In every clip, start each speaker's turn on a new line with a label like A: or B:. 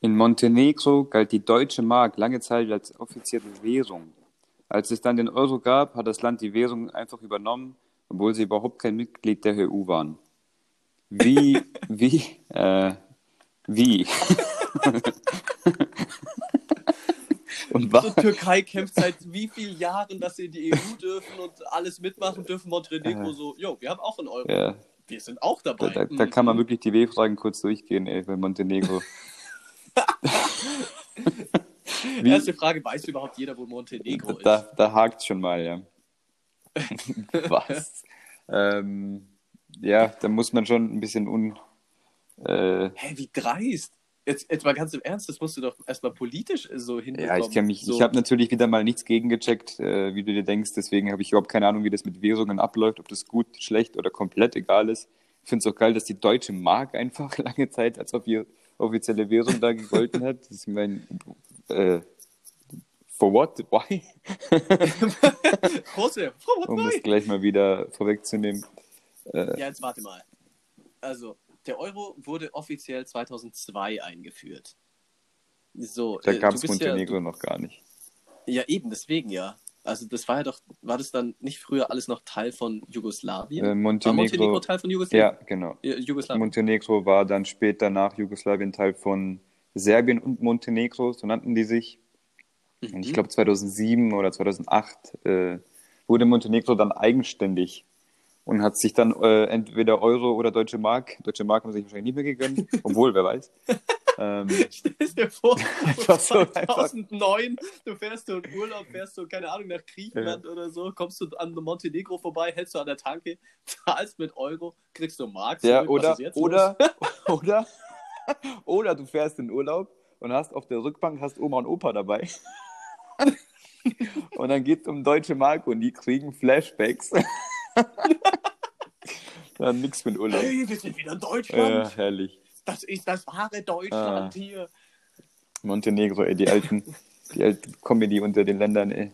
A: In Montenegro galt die deutsche Mark lange Zeit als offizielle Währung. Als es dann den Euro gab, hat das Land die Währung einfach übernommen, obwohl sie überhaupt kein Mitglied der EU waren. Wie, wie, äh, wie?
B: Und was? So, Türkei kämpft seit wie vielen Jahren, dass sie in die EU dürfen und alles mitmachen dürfen. Montenegro äh, so, jo, wir haben auch einen Euro. Ja. Wir sind auch dabei.
A: Da, da, da kann man mhm. wirklich die W-Fragen kurz durchgehen, ey, bei Montenegro.
B: Erste Frage, weiß überhaupt jeder, wo Montenegro
A: ist? Da, da hakt schon mal, ja. Was? ähm, ja, da muss man schon ein bisschen un.
B: Äh... Hä, wie dreist! Jetzt, jetzt mal ganz im Ernst, das musst du doch erstmal politisch so hinbekommen.
A: Ja, ich kenne mich, so. ich habe natürlich wieder mal nichts gegengecheckt, äh, wie du dir denkst, deswegen habe ich überhaupt keine Ahnung, wie das mit Währungen abläuft, ob das gut, schlecht oder komplett egal ist. Ich finde es auch geil, dass die deutsche Mark einfach lange Zeit als offizielle Währung da gegolten hat. Das ist mein, äh, For what? Why?
B: Jose, for what?
A: Um das gleich mal wieder vorwegzunehmen.
B: Äh, ja, jetzt warte mal. Also, der Euro wurde offiziell 2002 eingeführt. So,
A: da äh, gab es Montenegro ja, noch gar nicht.
B: Ja, eben, deswegen ja. Also das war ja doch, war das dann nicht früher alles noch Teil von Jugoslawien?
A: Äh, Montenegro, war Montenegro Teil von Jugoslawien? Ja, genau. Jugoslawien. Montenegro war dann später nach Jugoslawien Teil von Serbien und Montenegro, so nannten die sich. Mhm. Und ich glaube 2007 oder 2008 äh, wurde Montenegro dann eigenständig und hat sich dann äh, entweder Euro oder Deutsche Mark, Deutsche Mark haben sich wahrscheinlich nie mehr gegönnt, obwohl, wer weiß.
B: Ähm, Stell dir vor, 2009, du fährst du in Urlaub, fährst du, keine Ahnung, nach Griechenland ja. oder so, kommst du an Montenegro vorbei, hältst du an der Tanke, zahlst mit Euro, kriegst du Mark.
A: Ja, oder, oder, oder, oder du fährst in Urlaub und hast auf der Rückbank hast Oma und Opa dabei. und dann geht es um deutsche Mark und die kriegen Flashbacks. Dann nix mit Urlaub.
B: Hey, wir sind wieder in Deutschland.
A: Ja, herrlich.
B: Das ist das wahre Deutschland ah. hier.
A: Montenegro, ey, die alten, die alte Comedy unter den Ländern, ey.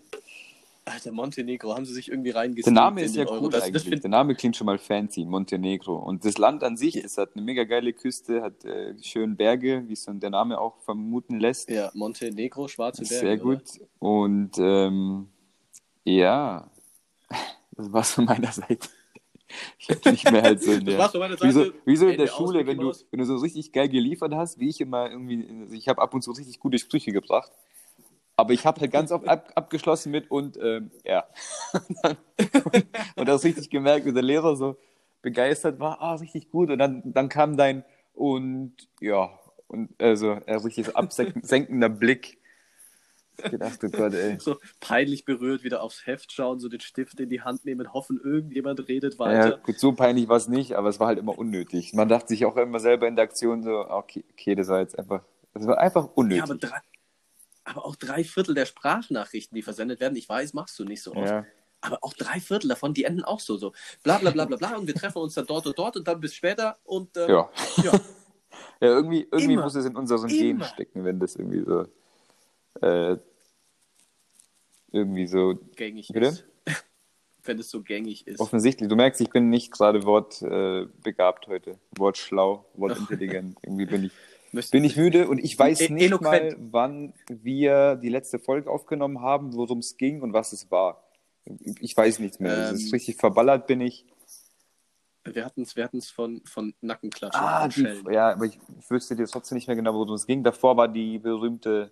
B: Alter, Montenegro, haben sie sich irgendwie reingesetzt.
A: Der Name ist ja cool das, eigentlich. Das Der Name klingt schon mal fancy, Montenegro. Und das Land an sich, es hat eine mega geile Küste, hat äh, schöne Berge, wie es der Name auch vermuten lässt.
B: Ja, Montenegro, schwarze Berge.
A: Sehr gut. Oder? Und ähm, ja, das war von meiner Seite. Ich habe nicht mehr halt so in der. Wie so, wie so in der Schule, wenn du, wenn du so richtig geil geliefert hast, wie ich immer irgendwie. Ich habe ab und zu richtig gute Sprüche gebracht. Aber ich habe halt ganz oft ab, abgeschlossen mit und ähm, ja. und, und das richtig gemerkt, wie der Lehrer so begeistert war, ah, richtig gut. Und dann, dann kam dein und ja, und also ein richtig absenkender Blick. Ich gedacht, oh Gott, ey.
B: So peinlich berührt wieder aufs Heft schauen, so den Stift in die Hand nehmen, hoffen, irgendjemand redet weiter. Ja,
A: gut, so peinlich war es nicht, aber es war halt immer unnötig. Man dachte sich auch immer selber in der Aktion so, okay, okay das war jetzt einfach, das war einfach unnötig. Ja,
B: aber, drei, aber auch drei Viertel der Sprachnachrichten, die versendet werden, ich weiß, machst du nicht so oft. Ja. Aber auch drei Viertel davon, die enden auch so, so bla bla bla bla bla und wir treffen uns dann dort und dort und dann bis später und ähm,
A: ja. ja. ja. irgendwie, irgendwie muss es in unserem Gen stecken, wenn das irgendwie so äh, irgendwie so
B: gängig bitte? ist. wenn es so gängig ist.
A: Offensichtlich. Du merkst, ich bin nicht gerade wortbegabt äh, heute. Wortschlau, wortintelligent. irgendwie bin ich, bin ich müde und ich weiß e nicht eloquent. mal, wann wir die letzte Folge aufgenommen haben, worum es ging und was es war. Ich weiß nichts mehr. Ähm, ist richtig verballert bin ich.
B: Wir hatten es wir von, von Nackenklatschen.
A: Ah, die, ja, aber ich, ich wüsste dir trotzdem nicht mehr genau, worum es ging. Davor war die berühmte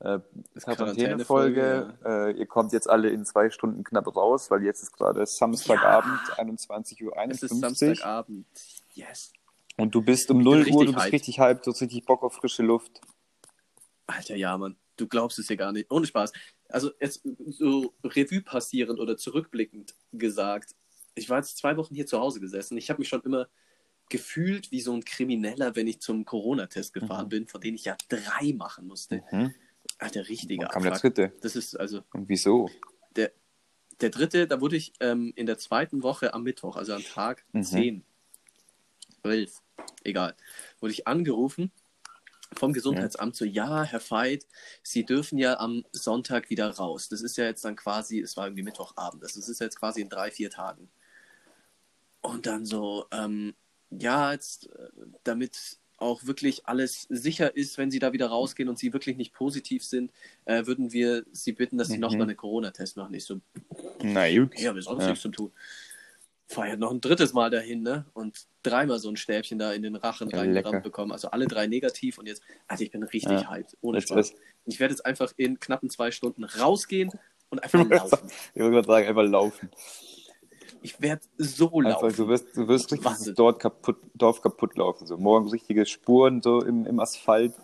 A: äh, Quarantänefolge. Ja. Äh, ihr kommt jetzt alle in zwei Stunden knapp raus, weil jetzt ist gerade Samstagabend, ja. 21.51 Uhr. Es ist
B: Samstagabend, yes.
A: Und du bist um 0 Uhr, du bist hyped. richtig hyped, du hast richtig Bock auf frische Luft.
B: Alter, ja, Mann. Du glaubst es ja gar nicht. Ohne Spaß. Also jetzt so Revue passierend oder zurückblickend gesagt. Ich war jetzt zwei Wochen hier zu Hause gesessen. Ich habe mich schon immer gefühlt wie so ein Krimineller, wenn ich zum Corona-Test gefahren mhm. bin, von denen ich ja drei machen musste. Mhm. Ach, der richtige
A: Wann kam der dritte?
B: Das ist also.
A: Und wieso?
B: Der, der dritte, da wurde ich ähm, in der zweiten Woche am Mittwoch, also am Tag mhm. 10, 12, egal, wurde ich angerufen vom Gesundheitsamt ja. so, ja, Herr Veit, Sie dürfen ja am Sonntag wieder raus. Das ist ja jetzt dann quasi, es war irgendwie Mittwochabend, das ist jetzt quasi in drei, vier Tagen. Und dann so, ähm, ja, jetzt, äh, damit auch wirklich alles sicher ist, wenn sie da wieder rausgehen und sie wirklich nicht positiv sind, äh, würden wir sie bitten, dass sie mhm. nochmal einen Corona-Test machen. Ich so,
A: na gut.
B: Ja, wir sonst ja. nichts zu tun. Fahr ja noch ein drittes Mal dahin, ne? Und dreimal so ein Stäbchen da in den Rachen ja, reingerammt bekommen. Also alle drei negativ und jetzt, also ich bin richtig ja. hyped, ohne Spaß. Ich werde jetzt einfach in knappen zwei Stunden rausgehen und einfach laufen.
A: ich würde gerade sagen, einfach laufen.
B: Ich werde so laufen.
A: Einfach, du wirst, du wirst richtig dort kaputt, Dorf kaputt laufen. So morgen richtige Spuren so im, im Asphalt.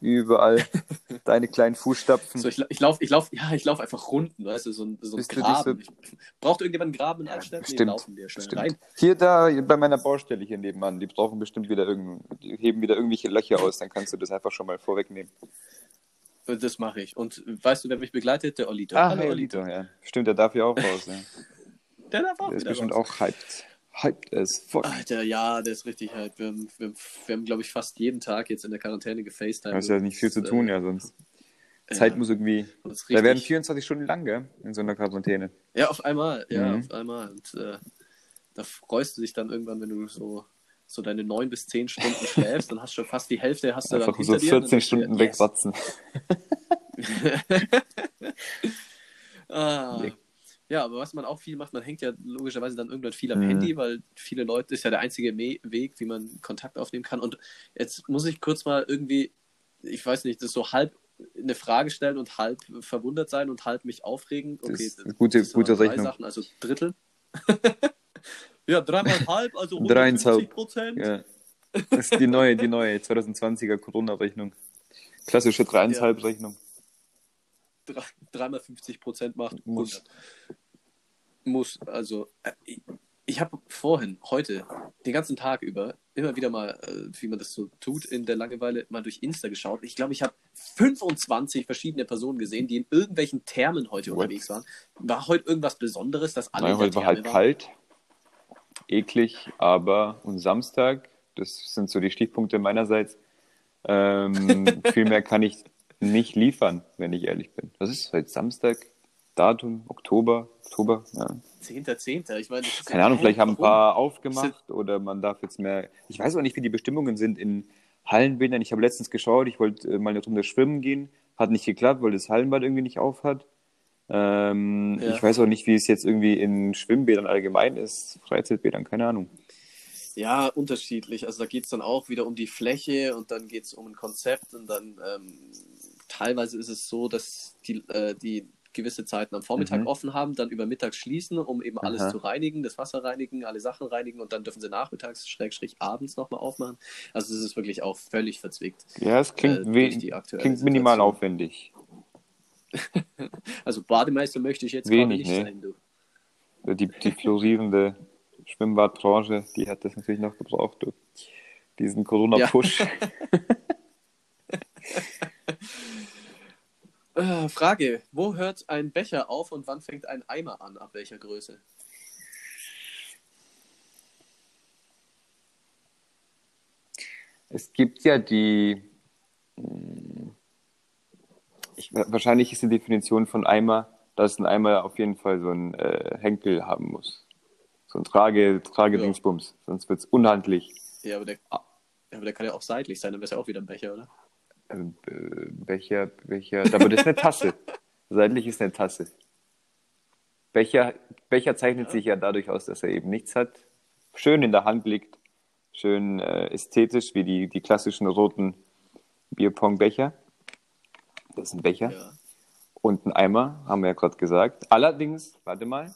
A: Überall deine kleinen Fußstapfen.
B: So, ich, ich laufe ich lauf, ja, ich lauf einfach Runden, weißt du, so ein, so ein Graben. So... Braucht irgendjemand einen Graben in Altstadt?
A: Ja, nee, laufen wir schnell stimmt. rein. Hier, da, bei meiner Baustelle hier nebenan, die brauchen bestimmt wieder irgend, heben wieder irgendwelche Löcher aus, dann kannst du das einfach schon mal vorwegnehmen.
B: Das mache ich. Und weißt du, wer mich begleitet? Der Olito.
A: Ah, Hallo, Olito, ja. Stimmt, der darf ja auch raus, ja.
B: Der darf auch
A: Der ist bestimmt raus. auch hyped hyped as fuck.
B: Alter, ja, der ist richtig hyped. Wir haben, wir, wir haben glaube ich, fast jeden Tag jetzt in der Quarantäne gefacetimed.
A: Du hast ja nicht viel zu tun, äh, ja, sonst. Zeit ja, muss irgendwie. Da werden 24 Stunden lang, gell? In so einer Quarantäne.
B: Ja, auf einmal, ja, mhm. auf einmal. Und äh, da freust du dich dann irgendwann, wenn du so, so deine 9 bis 10 Stunden schläfst, dann hast du schon fast die Hälfte hast du
A: Einfach dann so 14 Stunden yes. wegwatzen.
B: ah. Ja, aber was man auch viel macht, man hängt ja logischerweise dann irgendwann viel am mhm. Handy, weil viele Leute, ist ja der einzige Me Weg, wie man Kontakt aufnehmen kann. Und jetzt muss ich kurz mal irgendwie, ich weiß nicht, das so halb eine Frage stellen und halb verwundert sein und halb mich aufregen. Okay,
A: das ist gute, das gute Rechnung. Sachen,
B: also Drittel. ja, dreimal halb, also
A: 150 Prozent. Ja. Das ist die neue, die neue 2020er Corona-Rechnung. Klassische 3,5-Rechnung. Ja
B: dreimal 50 Prozent macht, 100. Muss. Muss. Also, äh, ich, ich habe vorhin, heute, den ganzen Tag über, immer wieder mal, äh, wie man das so tut, in der Langeweile mal durch Insta geschaut. Ich glaube, ich habe 25 verschiedene Personen gesehen, die in irgendwelchen Thermen heute What? unterwegs waren. War heute irgendwas Besonderes, dass alle.
A: Nein, heute war halt waren? kalt, eklig, aber und Samstag, das sind so die Stichpunkte meinerseits. Ähm, viel mehr kann ich nicht liefern, wenn ich ehrlich bin. Das ist heute Samstag, Datum, Oktober, Oktober, ja.
B: 10.10. Ich meine,
A: keine Ahnung, vielleicht haben ein paar aufgemacht oder man darf jetzt mehr. Ich weiß auch nicht, wie die Bestimmungen sind in Hallenbädern. Ich habe letztens geschaut, ich wollte äh, mal eine Runde schwimmen gehen, hat nicht geklappt, weil das Hallenbad irgendwie nicht auf hat. Ähm, ja. Ich weiß auch nicht, wie es jetzt irgendwie in Schwimmbädern allgemein ist, Freizeitbädern, keine Ahnung.
B: Ja, unterschiedlich. Also da geht es dann auch wieder um die Fläche und dann geht es um ein Konzept und dann ähm, teilweise ist es so, dass die, äh, die gewisse Zeiten am Vormittag mhm. offen haben, dann über Mittag schließen, um eben alles Aha. zu reinigen, das Wasser reinigen, alle Sachen reinigen und dann dürfen sie nachmittags, schrägstrich abends nochmal aufmachen. Also es ist wirklich auch völlig verzwickt.
A: Ja, es klingt, äh, klingt minimal aufwendig.
B: also Bademeister möchte ich jetzt
A: Wenig, nicht ne? sein, du. Die, die florierende Schwimmbadbranche, die hat das natürlich noch gebraucht, du. Diesen Corona-Push. Ja.
B: Äh, Frage: Wo hört ein Becher auf und wann fängt ein Eimer an? Ab welcher Größe?
A: Es gibt ja die. Ich, wahrscheinlich ist die Definition von Eimer, dass ein Eimer auf jeden Fall so einen äh, Henkel haben muss. So ein Trage, Tragedingsbums. Ja. Sonst wird es unhandlich.
B: Ja aber, der, aber der kann ja auch seitlich sein, dann wäre es ja auch wieder ein Becher, oder?
A: Äh, Becher, Becher, aber das ist eine Tasse. Seitlich ist eine Tasse. Becher, Becher zeichnet ja. sich ja dadurch aus, dass er eben nichts hat. Schön in der Hand liegt, schön äh, ästhetisch, wie die, die klassischen roten Bierpong-Becher. Das ist ein Becher. Ja. Und ein Eimer, haben wir ja gerade gesagt. Allerdings, warte mal,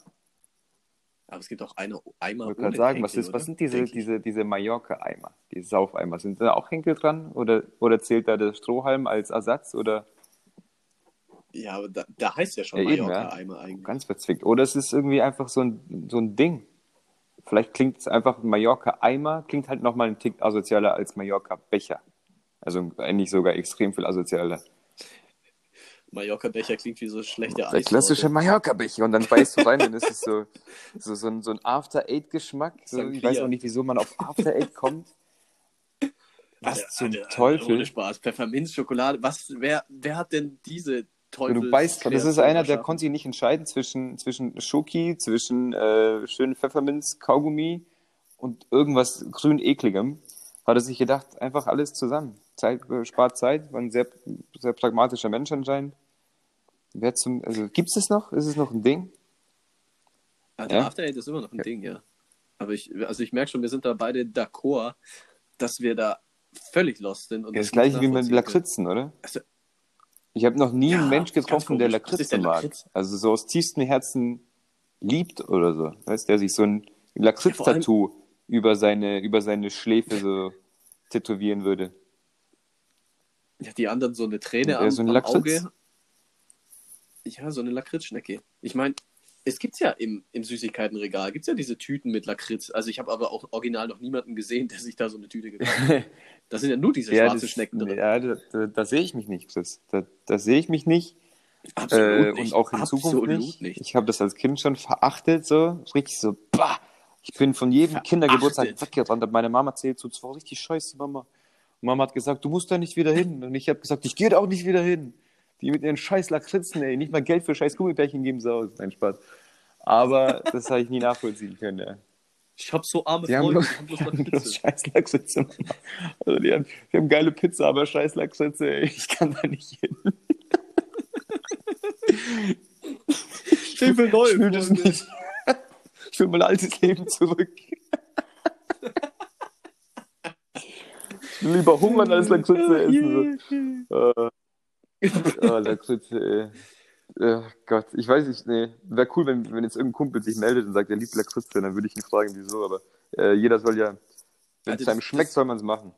B: aber es gibt auch eine Eimer.
A: Ich wollte sagen, Henkel, was, ist, was sind diese, diese, diese Mallorca-Eimer, die Saufeimer? Sind da auch Henkel dran oder, oder zählt da der Strohhalm als Ersatz? Oder?
B: Ja, aber da, da heißt ja schon ja, Mallorca-Eimer ja. eigentlich.
A: Ganz verzwickt. Oder es ist irgendwie einfach so ein, so ein Ding. Vielleicht klingt es einfach Mallorca-Eimer, klingt halt nochmal ein Tick asozialer als Mallorca-Becher. Also eigentlich sogar extrem viel asozialer.
B: Mallorca-Becher klingt wie so schlechter
A: Eis. Der klassische Mallorca-Becher. Und dann beißt du rein und es ist so, so, so ein, so ein After-Eight-Geschmack. So, ich weiß auch nicht, wieso man auf After-Eight kommt. Was ja, zum Alter, Teufel?
B: Ohne Spaß. Pfefferminz-Schokolade. Was, wer, wer hat denn diese Teufel?
A: Du beißt, das ist einer, der konnte sich nicht entscheiden zwischen, zwischen Schoki, zwischen äh, schönen Pfefferminz-Kaugummi und irgendwas grün-ekligem. hat er sich gedacht, einfach alles zusammen. Zeit, äh, spart Zeit, war ein sehr, sehr pragmatischer Mensch anscheinend. Wer zum, also gibt es das noch? Ist es noch ein Ding?
B: Ja, der ja? After Eight ist immer noch ein ja. Ding, ja. Aber ich, also ich merke schon, wir sind da beide d'accord, dass wir da völlig lost sind. Und
A: ja, das, das gleiche wie mit Lakritzen, oder? Also, ich habe noch nie einen Mensch getroffen, der Lakritze mag. Also so aus tiefstem Herzen liebt oder so. Weißt der sich so ein Lakritz-Tattoo über seine, über seine Schläfe so tätowieren würde.
B: Ja, die anderen so eine Träne am, so ein am Auge. Ja, so eine Lakritzschnecke. Ich meine, es gibt ja im, im Süßigkeitenregal, gibt ja diese Tüten mit Lakritz. Also ich habe aber auch original noch niemanden gesehen, der sich da so eine Tüte gekauft hat. da sind ja nur diese ja, schwarzen Schnecken drin.
A: Ja, da, da, da sehe ich mich nicht. Das, da, da sehe ich mich nicht. Absolut äh, nicht. Und auch in Absolut Zukunft nicht. nicht. Ich habe das als Kind schon verachtet, so. Richtig so, bah! Ich bin von jedem verachtet. Kindergeburtstag weggerannt. Meine Mama erzählt so, das war richtig scheiße, Mama. Und Mama hat gesagt, du musst da nicht wieder hin. Und ich habe gesagt, ich gehe da auch nicht wieder hin. Die mit ihren scheiß Lakritzen, ey, nicht mal Geld für scheiß Gummibärchen geben sie aus. Nein, Spaß. Aber das habe ich nie nachvollziehen können, ja.
B: Ich habe so arme
A: die Freunde, haben bloß, die haben bloß scheiß. Also die haben, die haben geile Pizza, aber scheiß Lachsitze, ey. Ich kann da nicht hin.
B: Ich will neu. Ich will das nicht.
A: Ich will mein altes Leben zurück. Lieber hungern als Lachsitze essen. Äh, oh, Lakritze, ey. Oh Gott, ich weiß nicht, nee. Wäre cool, wenn, wenn jetzt irgendein Kumpel sich meldet und sagt, er liebt Lakritze, dann würde ich ihn fragen, wieso, aber äh, jeder soll ja, wenn es einem schmeckt, das, soll man es machen.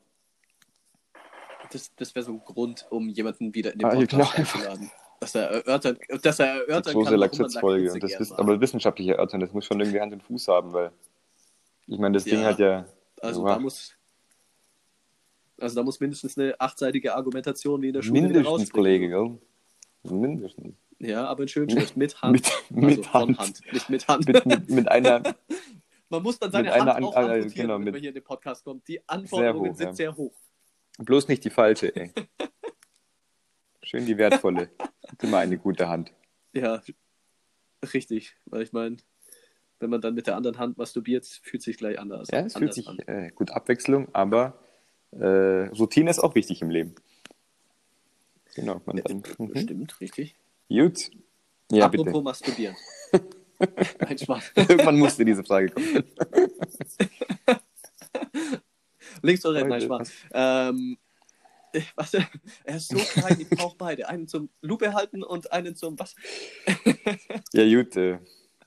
B: Das, das wäre so ein Grund, um jemanden wieder in den ah, Podcast genau. einzuladen. Dass er erörtern, dass er erörtern
A: große kann, Lakritzfolge. Und das ist aber wissenschaftlich erörtern, das muss schon irgendwie Hand und Fuß haben, weil ich meine, das ja, Ding hat ja.
B: Also wow. da muss, also da muss mindestens eine achtseitige Argumentation wie in der Schule
A: Mindestens, Kollege, gell? Mindestens.
B: Ja, aber in Schönschrift, mit Hand.
A: mit, mit also Hand. Hand.
B: Nicht mit Hand.
A: mit, mit, mit einer...
B: Man muss dann seine Hand auch äh, genau, wenn man hier in den Podcast kommt. Die Anforderungen sehr hoch, sind ja. sehr hoch.
A: Bloß nicht die falsche, ey. Schön die wertvolle. immer eine gute Hand.
B: Ja, richtig. Weil ich meine, wenn man dann mit der anderen Hand masturbiert, fühlt sich gleich anders.
A: Ja, es fühlt sich äh, gut Abwechslung, aber äh, Routine ist auch wichtig im Leben.
B: Genau, man dann, mhm. Stimmt, richtig.
A: Gut.
B: Ja, Apropos bitte. masturbieren. Nein, Spaß.
A: Irgendwann musste diese Frage kommen.
B: Links oder rechts, nein, Spaß. Ähm, was, er ist so klein, ich brauche beide. Einen zum Lupe halten und einen zum was?
A: ja, gut. Äh.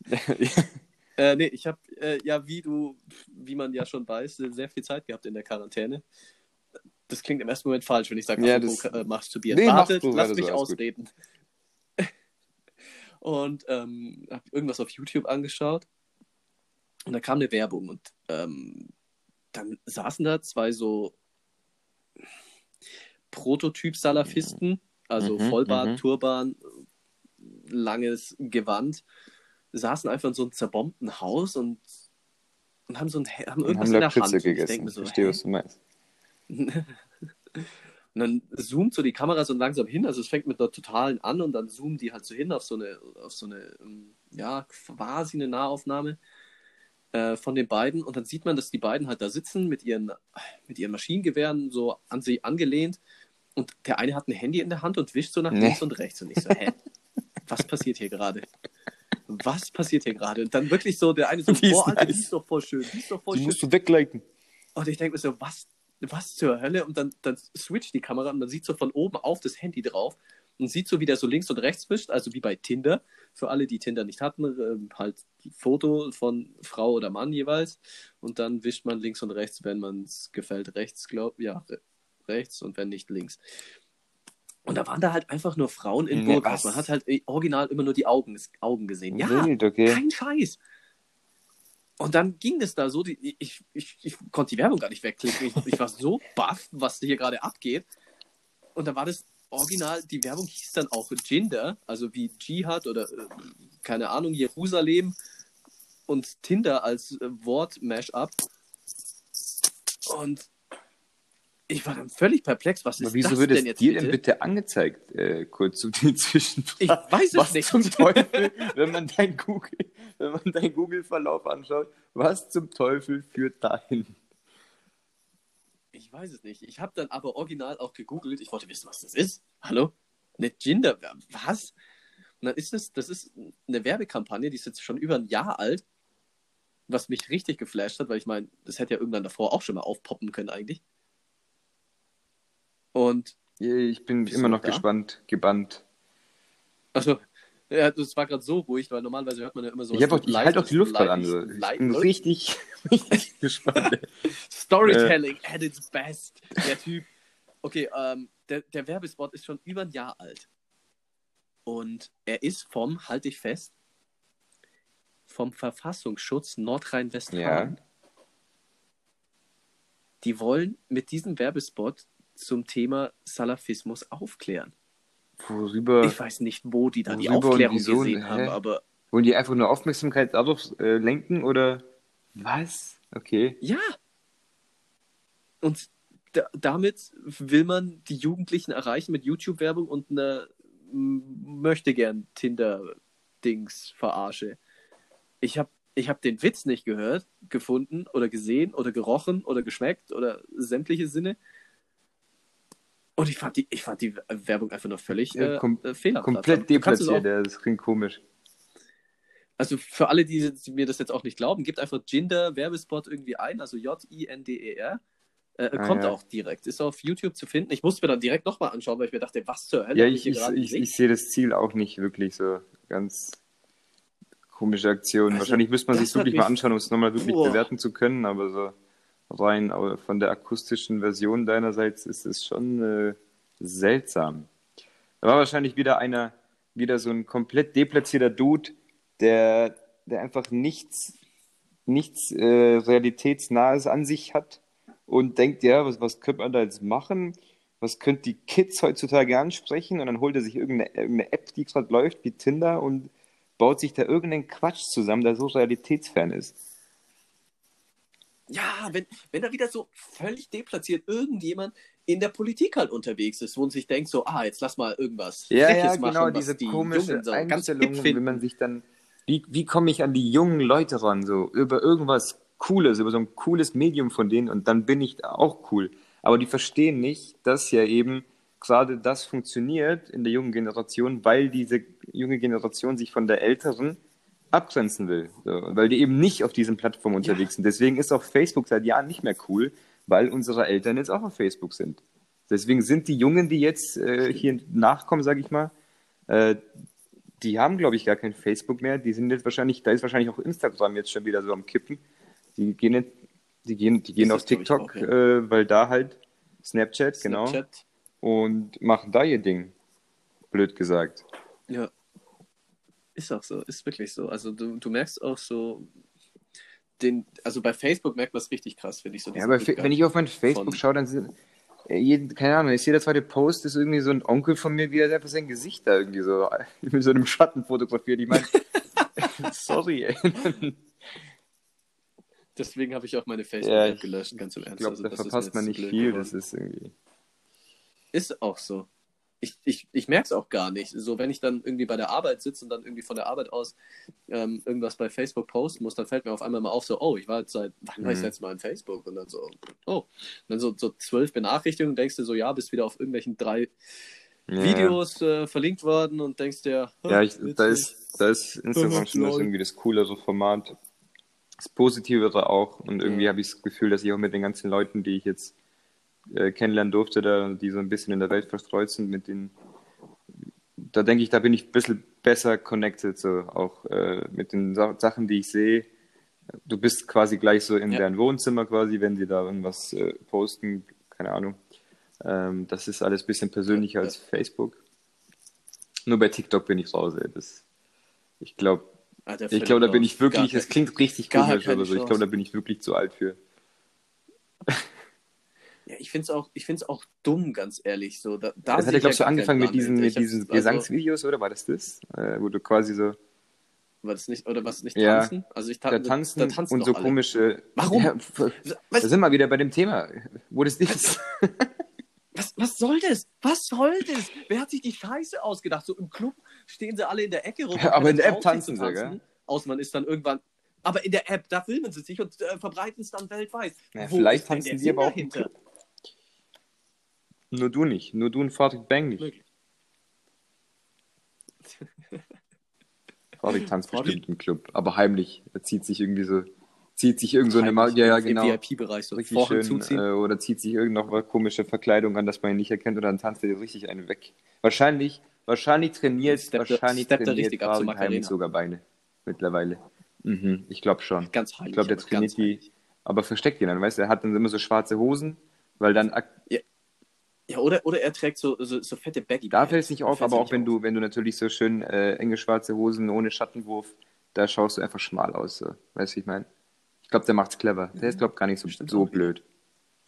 B: äh, nee, ich habe äh, ja, wie du, wie man ja schon weiß, sehr viel Zeit gehabt in der Quarantäne das klingt im ersten Moment falsch, wenn ich sage, ja, das, äh, masturbieren. Nee, Wartet, lass mich ausreden. und ähm, habe irgendwas auf YouTube angeschaut und da kam eine Werbung und ähm, dann saßen da zwei so Prototyp-Salafisten, also mhm, Vollbart, mhm. Turban, langes Gewand, saßen einfach in so einem zerbombten Haus und, und haben so ein, haben irgendwas haben in der Hand.
A: Gegessen. Ich denke mir so, ich verstehe, was du meinst.
B: Und dann zoomt so die Kamera so langsam hin, also es fängt mit einer totalen an und dann zoomen die halt so hin auf so eine, auf so eine, ähm, ja, quasi eine Nahaufnahme äh, von den beiden und dann sieht man, dass die beiden halt da sitzen mit ihren, mit ihren Maschinengewehren so an sie angelehnt und der eine hat ein Handy in der Hand und wischt so nach nee. links und rechts und ich so, hä, was passiert hier gerade? Was passiert hier gerade? Und dann wirklich so, der eine so, boah, Alter, nice. die ist doch voll schön, die ist doch voll die schön.
A: musst du wegliken.
B: Und ich denke mir so, was was zur Hölle? Und dann, dann switcht die Kamera und man sieht so von oben auf das Handy drauf und sieht so, wie der so links und rechts wischt, also wie bei Tinder. Für alle, die Tinder nicht hatten, äh, halt Foto von Frau oder Mann jeweils. Und dann wischt man links und rechts, wenn man es gefällt, rechts, glaub, ja, rechts und wenn nicht links. Und da waren da halt einfach nur Frauen in Burkas. Man hat halt äh, original immer nur die Augen, Augen gesehen. Ja, Wild, okay. kein Scheiß. Und dann ging es da so, die, ich, ich, ich konnte die Werbung gar nicht wegklicken. Ich, ich war so baff, was hier gerade abgeht. Und da war das original, die Werbung hieß dann auch Jinder, also wie Dschihad oder äh, keine Ahnung, Jerusalem und Tinder als äh, Wort-Mashup. Und ich war dann völlig perplex. Was ist
A: wieso
B: das
A: wird
B: denn
A: jetzt dir bitte? denn bitte angezeigt? Äh, kurz zu den Zwischenfragen.
B: Ich weiß es
A: was
B: nicht.
A: Zum Teufel, wenn man dein Google, wenn man deinen Google-Verlauf anschaut, was zum Teufel führt dahin?
B: Ich weiß es nicht. Ich habe dann aber original auch gegoogelt. Ich wollte wissen, was das ist. Hallo? Eine Gender. Was? Und dann ist es, das ist eine Werbekampagne, die ist jetzt schon über ein Jahr alt, was mich richtig geflasht hat, weil ich meine, das hätte ja irgendwann davor auch schon mal aufpoppen können eigentlich. Und
A: ich bin immer noch da? gespannt, gebannt.
B: Also, ja, das war gerade so ruhig, weil normalerweise hört man ja immer so.
A: Ich, auch, ich halte auch die Luft gerade an. So. Ich bin richtig, richtig gespannt.
B: Storytelling at its best. Der Typ. Okay, ähm, der, der Werbespot ist schon über ein Jahr alt. Und er ist vom, halte ich fest, vom Verfassungsschutz Nordrhein-Westfalen. Ja. Die wollen mit diesem Werbespot zum Thema Salafismus aufklären.
A: Worüber?
B: Ich weiß nicht, wo die da die Aufklärung wieso, gesehen hä? haben, aber.
A: Wollen die einfach nur Aufmerksamkeit darauf äh, lenken oder was? Okay.
B: Ja. Und da, damit will man die Jugendlichen erreichen mit YouTube-Werbung und einer möchte gern Tinder-Dings verarsche. Ich habe ich hab den Witz nicht gehört, gefunden oder gesehen oder gerochen oder geschmeckt oder sämtliche Sinne. Und ich fand die, ich fand die Werbung einfach nur völlig ja, kom äh, fehlerhaft.
A: Komplett deplatziert, das klingt komisch.
B: Also für alle, die, die, mir das jetzt auch nicht glauben, gibt einfach Jinder Werbespot irgendwie ein, also J-I-N-D-E-R. Äh, ah, kommt ja. auch direkt. Ist auf YouTube zu finden. Ich musste mir dann direkt nochmal anschauen, weil ich mir dachte, was zur Hölle?
A: Ja, ich, ich, ich, ich, sehe das Ziel auch nicht wirklich so ganz komische Aktion. Also, Wahrscheinlich müsste man sich wirklich mal anschauen, um es nochmal wirklich boah. bewerten zu können, aber so rein aber von der akustischen Version deinerseits ist es schon äh, seltsam. Da war wahrscheinlich wieder einer, wieder so ein komplett deplatzierter Dude, der, der einfach nichts, nichts äh, Realitätsnahes an sich hat und denkt, ja, was, was könnte man da jetzt machen? Was könnte die Kids heutzutage ansprechen? Und dann holt er sich irgendeine, irgendeine App, die gerade läuft, wie Tinder und baut sich da irgendeinen Quatsch zusammen, der so realitätsfern ist
B: ja, wenn, wenn da wieder so völlig deplatziert irgendjemand in der Politik halt unterwegs ist, wo sich denkt, so, ah, jetzt lass mal irgendwas
A: ja, Freches ja, genau, machen, diese die komische so Einstellung, wenn man sich dann, wie, wie komme ich an die jungen Leute ran, so, über irgendwas Cooles, über so ein cooles Medium von denen und dann bin ich auch cool. Aber die verstehen nicht, dass ja eben gerade das funktioniert in der jungen Generation, weil diese junge Generation sich von der älteren abgrenzen will, so, weil die eben nicht auf diesen Plattformen unterwegs ja. sind. Deswegen ist auch Facebook seit Jahren nicht mehr cool, weil unsere Eltern jetzt auch auf Facebook sind. Deswegen sind die Jungen, die jetzt äh, hier nachkommen, sage ich mal, äh, die haben, glaube ich, gar kein Facebook mehr. Die sind jetzt wahrscheinlich, da ist wahrscheinlich auch Instagram jetzt schon wieder so am Kippen. Die gehen, nicht, die gehen, die gehen auf TikTok, auch, ja. äh, weil da halt Snapchat, genau, Snapchat, genau, und machen da ihr Ding. Blöd gesagt.
B: Ja. Ist auch so, ist wirklich so. Also du, du merkst auch so, den, also bei Facebook merkt man es richtig krass, finde ich so.
A: Ja, aber wenn ich auf mein Facebook schaue, dann sind, äh, jeden, keine Ahnung, ist jeder zweite Post ist irgendwie so ein Onkel von mir, wie er einfach sein Gesicht da irgendwie so mit so einem Schatten fotografiert. Ich meine, sorry, ey.
B: Deswegen habe ich auch meine Facebook-App ja, gelöscht, ganz im Ernst.
A: Ich glaube, also, da verpasst man nicht viel, geworden. das ist irgendwie.
B: Ist auch so ich, ich, ich merke es auch gar nicht. So, wenn ich dann irgendwie bei der Arbeit sitze und dann irgendwie von der Arbeit aus ähm, irgendwas bei Facebook posten muss, dann fällt mir auf einmal mal auf, so, oh, ich war jetzt seit, wann war ich mhm. jetzt mal in Facebook? Und dann so, oh. Und dann so, so zwölf Benachrichtigungen, denkst du so, ja, bist wieder auf irgendwelchen drei ja. Videos äh, verlinkt worden und denkst dir,
A: ja, ich, da, ist, da ist Instagram schon das irgendwie das coolere Format. Das Positivere auch. Und irgendwie ja. habe ich das Gefühl, dass ich auch mit den ganzen Leuten, die ich jetzt äh, kennenlernen durfte, da, die so ein bisschen in der Welt verstreut sind, mit denen, da denke ich, da bin ich ein bisschen besser connected, so auch äh, mit den Sa Sachen, die ich sehe. Du bist quasi gleich so in ja. deren Wohnzimmer quasi, wenn sie da irgendwas äh, posten, keine Ahnung. Ähm, das ist alles ein bisschen persönlicher ja. als Facebook. Nur bei TikTok bin ich raus, ey. Das, ich glaube, ah, ich glaube, da bin ich wirklich, es klingt richtig komisch, aber so, ich glaube, da bin ich wirklich zu alt für.
B: Ja, ich finde es auch, auch dumm, ganz ehrlich. So, da,
A: da das hat ja, glaube ich, so angefangen mit diesen, mit diesen also, Gesangsvideos, oder war das das? Äh, wo du quasi so.
B: War das nicht, oder was nicht tanzen?
A: Ja, also ich ta da tanzen, da tanzen und so alle. komische. Warum? Ja, da sind wir wieder bei dem Thema. Wo das ist.
B: Was, was soll das? Was soll das? Wer hat sich die Scheiße ausgedacht? So im Club stehen sie alle in der Ecke
A: rum. Ja, aber in der App tanzen sie, gell?
B: Aus man ist dann irgendwann. Aber in der App, da filmen sie sich und äh, verbreiten es dann weltweit.
A: Ja, vielleicht tanzen sie aber auch im Club. Nur du nicht. Nur du und Farid Bang nicht. Möglich. Farid tanzt bestimmt im Club, aber heimlich. Er zieht sich irgendwie so, zieht sich irgend so eine, ja, ja, genau. Im VIP-Bereich so richtig schön, äh, oder zieht sich irgend noch komische Verkleidung an, dass man ihn nicht erkennt und dann tanzt er richtig einen weg. Wahrscheinlich, wahrscheinlich trainiert, step, wahrscheinlich step trainiert Farid heimlich sogar Beine. Mittlerweile. Mhm, ich glaube schon. Ganz heimlich. Ich glaube, der trainiert die, aber versteckt ihn dann, weißt du, er hat dann immer so schwarze Hosen, weil dann.
B: Ja, ja oder, oder er trägt so, so, so fette Baggy.
A: Da fällt es nicht auf, aber auch wenn auf. du, wenn du natürlich so schön äh, enge schwarze Hosen ohne Schattenwurf, da schaust du einfach schmal aus, so. weißt du, ich meine. Ich glaube, der macht's clever. Der ist, glaube ich, gar nicht so, so blöd.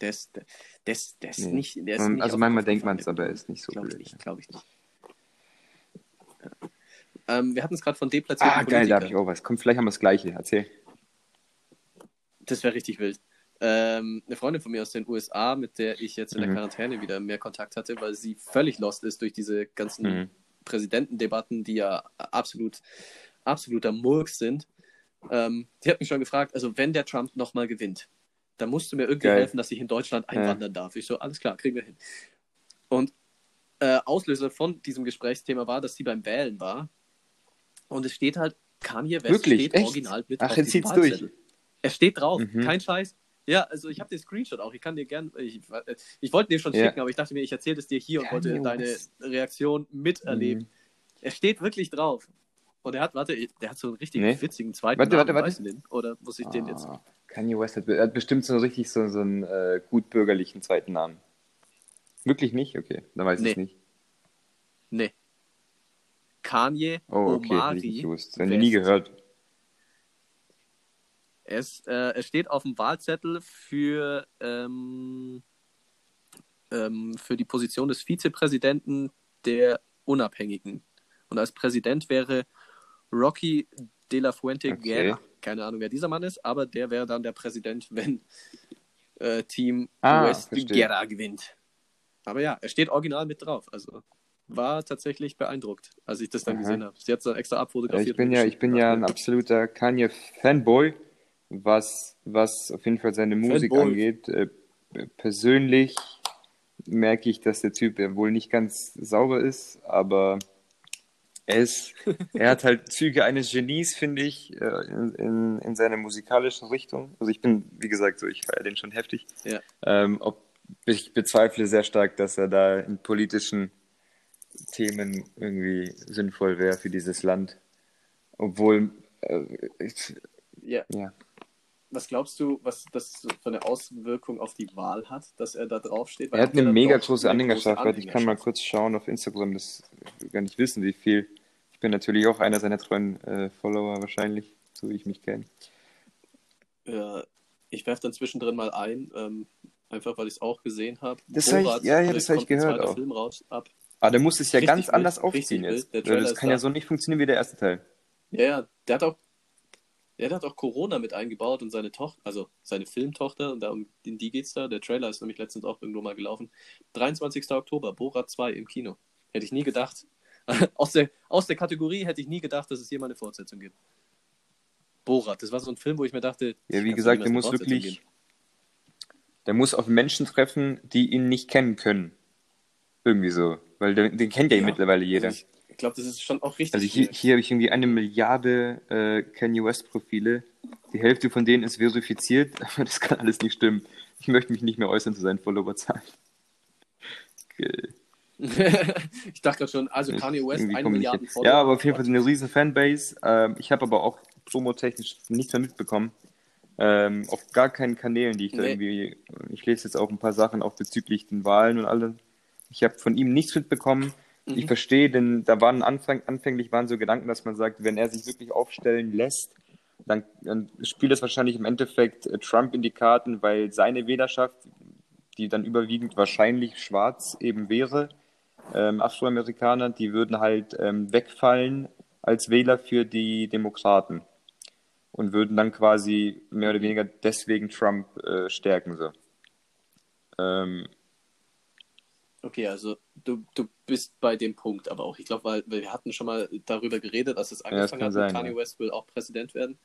B: Der ist, der, der ist, der ist nee. nicht. Der ist
A: nicht also manchmal denkt man es, aber er ist nicht so
B: glaub
A: blöd.
B: Ich, Glaube ich nicht. Ja. Ähm, wir hatten es gerade von deplatzierten
A: Ah, geil, da habe ich auch was. Komm, vielleicht haben wir das Gleiche. Erzähl.
B: Das wäre richtig wild. Ähm, eine Freundin von mir aus den USA, mit der ich jetzt in der mhm. Quarantäne wieder mehr Kontakt hatte, weil sie völlig lost ist durch diese ganzen mhm. Präsidentendebatten, die ja absolut absoluter Murks sind. Ähm, die hat mich schon gefragt, also wenn der Trump nochmal gewinnt, dann musst du mir irgendwie Geil. helfen, dass ich in Deutschland einwandern ja. darf. Ich so, alles klar, kriegen wir hin. Und äh, Auslöser von diesem Gesprächsthema war, dass sie beim Wählen war. Und es steht halt, Kanye West
A: Wirklich?
B: steht
A: Echt?
B: original
A: mit Ach, jetzt zieht's durch.
B: Er steht drauf, mhm. kein Scheiß. Ja, also ich habe den Screenshot auch. Ich kann dir gern, ich, ich wollte den schon ja. schicken, aber ich dachte mir, ich erzähle es dir hier und wollte deine Reaktion miterleben. Mhm. Er steht wirklich drauf. Und er hat, warte, der hat so einen richtig nee. witzigen zweiten
A: warte, Namen. Warte, warte,
B: warte. Oder muss ich ah, den jetzt? Ah,
A: Kanye West hat, hat bestimmt so richtig so, so einen äh, gut bürgerlichen zweiten Namen. Wirklich nicht? Okay, dann weiß nee. ich es nicht.
B: Nee. Kanye oh, okay, Omari.
A: Ich nicht gewusst. Nie gehört.
B: Es, äh, es steht auf dem Wahlzettel für, ähm, ähm, für die Position des Vizepräsidenten der Unabhängigen. Und als Präsident wäre Rocky de la Fuente okay. Guerra. Keine Ahnung, wer dieser Mann ist, aber der wäre dann der Präsident, wenn äh, Team ah, US Guerra gewinnt. Aber ja, er steht original mit drauf. Also war tatsächlich beeindruckt, als ich das dann Aha. gesehen habe. Sie hat es dann extra abfotografiert.
A: ich bin ja, ich bin ja ein absoluter Kanye-Fanboy, was, was auf jeden Fall seine Musik angeht. Äh, persönlich merke ich, dass der Typ ja wohl nicht ganz sauber ist, aber er, ist, er hat halt Züge eines Genies, finde ich, äh, in, in, in seiner musikalischen Richtung. Also ich bin, wie gesagt, so, ich feiere den schon heftig.
B: Ja.
A: Ähm, ob, ich bezweifle sehr stark, dass er da in politischen Themen irgendwie sinnvoll wäre für dieses Land. Obwohl, äh, ich,
B: ja. ja. Was glaubst du, was das für eine Auswirkung auf die Wahl hat, dass er da draufsteht?
A: Er hat eine mega große Anhängerschaft. Ich kann mal kurz schauen auf Instagram, das gar nicht wissen, wie viel ich bin natürlich auch einer seiner treuen äh, Follower wahrscheinlich, so wie ich mich kenne.
B: Ja, ich werfe dann zwischendrin mal ein, ähm, einfach weil ich es auch gesehen habe.
A: Das habe ich, ja, ja, das habe ich gehört auch.
B: Film raus, ab.
A: Aber der muss es ja richtig ganz wild, anders aufziehen jetzt. Das kann ja so nicht funktionieren wie der erste Teil.
B: Ja, ja, der hat auch der hat auch Corona mit eingebaut und seine Tochter, also seine Filmtochter, und da, um die geht's da. Der Trailer ist nämlich letztens auch irgendwo mal gelaufen. 23. Oktober, Borat 2 im Kino. Hätte ich nie gedacht. aus, der, aus der Kategorie hätte ich nie gedacht, dass es hier mal eine Fortsetzung gibt. Borat, das war so ein Film, wo ich mir dachte.
A: Ja, wie gesagt, der muss wirklich. Geben. Der muss auf Menschen treffen, die ihn nicht kennen können. Irgendwie so. Weil den, den kennt ja, ja mittlerweile jeder.
B: Also ich glaube, das ist schon auch richtig.
A: Also hier, hier habe ich irgendwie eine Milliarde äh, Kanye West-Profile. Die Hälfte von denen ist verifiziert, aber das kann alles nicht stimmen. Ich möchte mich nicht mehr äußern zu seinen Followerzahlen.
B: Okay. ich dachte gerade schon, also Kanye West, eine Milliarde
A: Follower. Ja, aber auf jeden Fall eine riesen Fanbase. Ähm, ich habe aber auch promotechnisch nichts mehr mitbekommen. Ähm, auf gar keinen Kanälen, die ich da nee. irgendwie. Ich lese jetzt auch ein paar Sachen auch bezüglich den Wahlen und allem. Ich habe von ihm nichts mitbekommen. Mhm. Ich verstehe, denn da waren Anfang, anfänglich waren so Gedanken, dass man sagt, wenn er sich wirklich aufstellen lässt, dann, dann spielt das wahrscheinlich im Endeffekt äh, Trump in die Karten, weil seine Wählerschaft, die dann überwiegend wahrscheinlich schwarz eben wäre, ähm, Afroamerikaner, die würden halt ähm, wegfallen als Wähler für die Demokraten und würden dann quasi mehr oder weniger deswegen Trump äh, stärken. So. Ähm,
B: okay, also du, du bist bei dem Punkt aber auch. Ich glaube, weil wir hatten schon mal darüber geredet, dass es angefangen ja, hat, sein, Kanye ja. West will auch Präsident werden.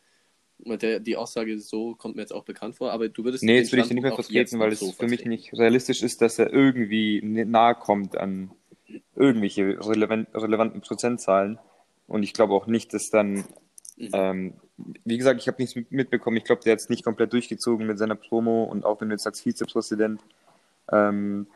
B: Der, die Aussage so kommt mir jetzt auch bekannt vor, aber du würdest.
A: Nee, jetzt würde ich den nicht mehr vertreten, weil es so für mich nicht realistisch ist, dass er irgendwie nahe kommt an irgendwelche relevant, relevanten Prozentzahlen. Und ich glaube auch nicht, dass dann, mhm. ähm, wie gesagt, ich habe nichts mitbekommen. Ich glaube, der hat es nicht komplett durchgezogen mit seiner Promo und auch wenn du jetzt sagst Vizepräsident. Ähm,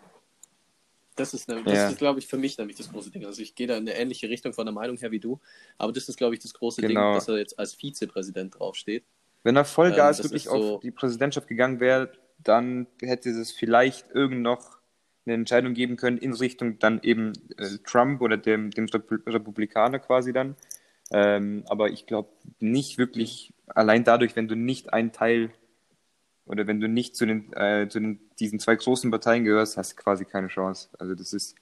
B: das ist, ne, das ja. ist glaube ich, für mich nämlich das große Ding. Also ich gehe da in eine ähnliche Richtung von der Meinung her wie du, aber das ist, glaube ich, das große genau. Ding, dass er jetzt als Vizepräsident draufsteht.
A: Wenn er Vollgas ähm, wirklich auf so... die Präsidentschaft gegangen wäre, dann hätte es vielleicht irgend noch eine Entscheidung geben können in Richtung dann eben äh, Trump oder dem, dem Republikaner quasi dann. Ähm, aber ich glaube nicht wirklich, allein dadurch, wenn du nicht ein Teil oder wenn du nicht zu den, äh, zu den, diesen zwei großen Parteien gehörst, hast du quasi keine Chance. Also das ist.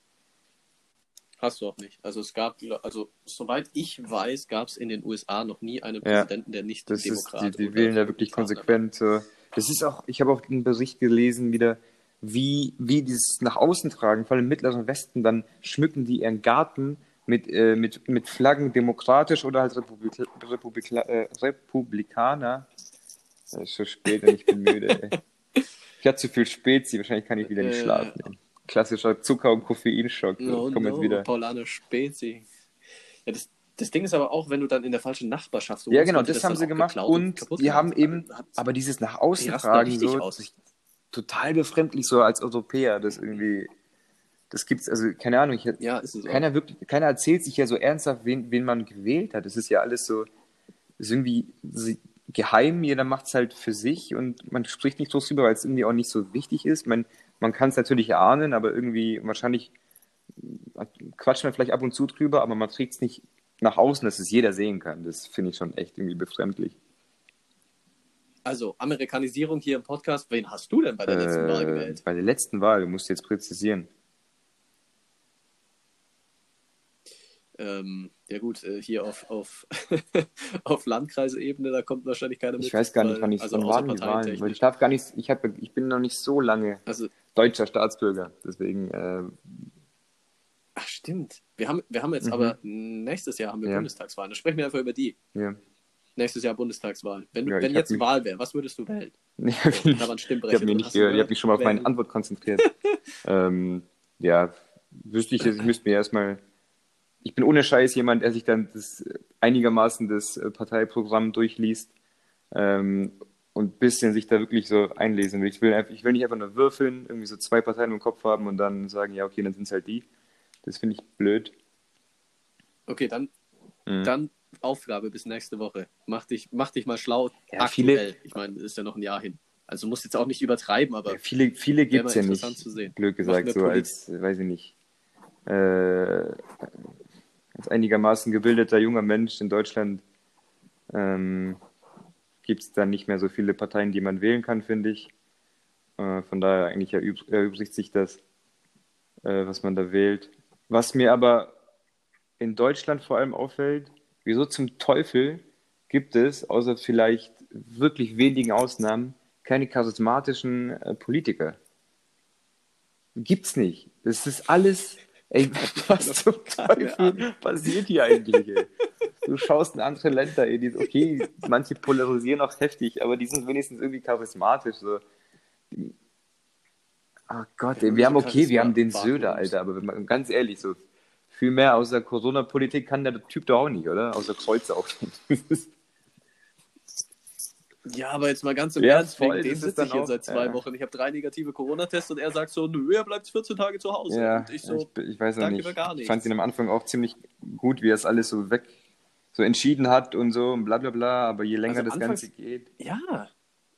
B: Hast du auch nicht. Also es gab, also soweit ich weiß, gab es in den USA noch nie einen Präsidenten, ja, der nicht
A: das Demokrat ist. Die, die wählen ja wirklich konsequent. Äh, das ist auch, ich habe auch den Bericht gelesen wieder, wie, wie dieses nach außen tragen, vor allem im Mittleren Westen, dann schmücken die ihren Garten mit, äh, mit, mit Flaggen demokratisch oder halt Republik Republik äh, Republikaner. Es ist schon spät und ich bin müde. Ey. Ich hatte zu viel Spezi, wahrscheinlich kann ich wieder nicht äh, schlafen. Ey. Klassischer Zucker- und Koffeinschock.
B: No, no, jetzt wieder. Paulane Spezi. Ja, das, das Ding ist aber auch, wenn du dann in der falschen Nachbarschaft
A: so Ja, genau, das, das haben sie gemacht und die haben eben, aber dieses nach außen tragen, so, aus total befremdlich so als Europäer, das irgendwie, das gibt's, also keine Ahnung, ich, ja, keiner wirklich, keiner erzählt sich ja so ernsthaft, wen, wen man gewählt hat. Es ist ja alles so, ist irgendwie geheim, jeder macht es halt für sich und man spricht nicht so drüber, weil es irgendwie auch nicht so wichtig ist. Man, man kann es natürlich erahnen, aber irgendwie wahrscheinlich quatscht man vielleicht ab und zu drüber, aber man trägt es nicht nach außen, dass es jeder sehen kann. Das finde ich schon echt irgendwie befremdlich.
B: Also, Amerikanisierung hier im Podcast. Wen hast du denn bei der letzten Wahl äh, gewählt?
A: Bei der letzten Wahl, du musst jetzt präzisieren.
B: Ähm, ja gut, äh, hier auf, auf, auf Landkreisebene, da kommt wahrscheinlich keine
A: mit. Ich weiß gar nicht, wann ich also wann Wahlen, weil ich darf gar nicht, ich, hab, ich bin noch nicht so lange also, deutscher Staatsbürger, deswegen. Äh,
B: Ach stimmt, wir haben, wir haben jetzt mhm. aber nächstes Jahr haben wir ja. Bundestagswahlen, da sprechen wir einfach über die. Ja nächstes Jahr Bundestagswahl. Wenn, ja, wenn jetzt mich... Wahl wäre, was würdest du wählen?
A: So, ich habe mich nicht gehört, ich habe mich schon mal auf meine Antwort konzentriert. ähm, ja, wüsste ich, ich müsste mir erstmal. Ich bin ohne Scheiß jemand, der sich dann das, einigermaßen das äh, Parteiprogramm durchliest ähm, und ein bisschen sich da wirklich so einlesen will. Ich will, einfach, ich will nicht einfach nur würfeln, irgendwie so zwei Parteien im Kopf haben und dann sagen, ja, okay, dann sind es halt die. Das finde ich blöd.
B: Okay, dann, mhm. dann Aufgabe bis nächste Woche. Mach dich, mach dich mal schlau.
A: Ja, aktuell.
B: Viele, ich meine, ist ja noch ein Jahr hin. Also musst jetzt auch nicht übertreiben, aber. Ja,
A: viele viele gibt es ja nicht. Zu sehen. Blöd gesagt, so als, weiß ich nicht, äh, als einigermaßen gebildeter junger Mensch in Deutschland ähm, gibt es dann nicht mehr so viele Parteien, die man wählen kann, finde ich. Äh, von daher eigentlich erübrigt sich das, äh, was man da wählt. Was mir aber in Deutschland vor allem auffällt, Wieso zum Teufel gibt es, außer vielleicht wirklich wenigen Ausnahmen, keine charismatischen äh, Politiker? Gibt's nicht. Das ist alles. Ey, was zum Teufel passiert hier eigentlich? Ey? Du schaust in andere Länder, ey, die, okay, manche polarisieren auch heftig, aber die sind wenigstens irgendwie charismatisch. So. Oh Gott, ey, wir haben okay, wir haben den Söder, Alter, aber ganz ehrlich, so viel mehr außer Corona-Politik kann der Typ doch auch nicht, oder? Außer Kreuze aufnehmen.
B: Ja, aber jetzt mal ganz im ja, Ernst, wegen dem sitze ich hier auch, seit zwei ja. Wochen. Ich habe drei negative Corona-Tests und er sagt so, nö, er bleibt 14 Tage zu Hause.
A: Ja,
B: und ich
A: so, ich, ich weiß noch nicht. Ich fand ihn am Anfang auch ziemlich gut, wie er es alles so weg, so entschieden hat und so und bla bla bla, aber je länger also das Anfangs, Ganze geht.
B: Ja.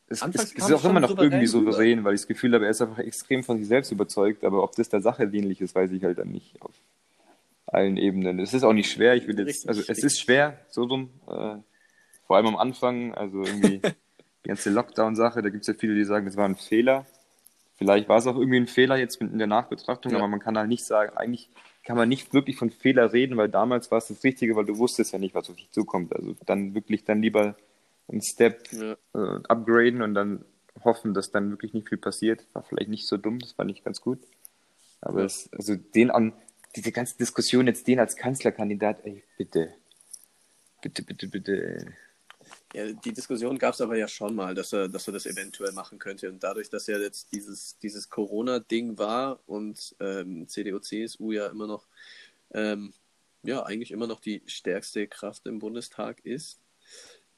A: Es, es, es ist auch immer noch irgendwie souverän, weil ich das Gefühl habe, er ist einfach extrem von sich selbst überzeugt, aber ob das der Sache dienlich ist, weiß ich halt dann nicht. Auf allen Ebenen. Es ist auch nicht schwer. Ich will jetzt, also es ist schwer, so rum. Äh, vor allem am Anfang, also irgendwie die ganze Lockdown-Sache, da gibt es ja viele, die sagen, das war ein Fehler. Vielleicht war es auch irgendwie ein Fehler jetzt in der Nachbetrachtung, ja. aber man kann halt nicht sagen, eigentlich kann man nicht wirklich von Fehler reden, weil damals war es das Richtige, weil du wusstest ja nicht, was auf dich zukommt. Also dann wirklich dann lieber einen Step ja. äh, upgraden und dann hoffen, dass dann wirklich nicht viel passiert. War vielleicht nicht so dumm, das war nicht ganz gut. Aber ja. es, also den an, diese ganze Diskussion jetzt den als Kanzlerkandidat, ey, bitte. Bitte, bitte, bitte.
B: Ja, die Diskussion gab es aber ja schon mal, dass er, dass er das eventuell machen könnte. Und dadurch, dass ja jetzt dieses, dieses Corona-Ding war und ähm, CDU, CSU ja immer noch, ähm, ja, eigentlich immer noch die stärkste Kraft im Bundestag ist,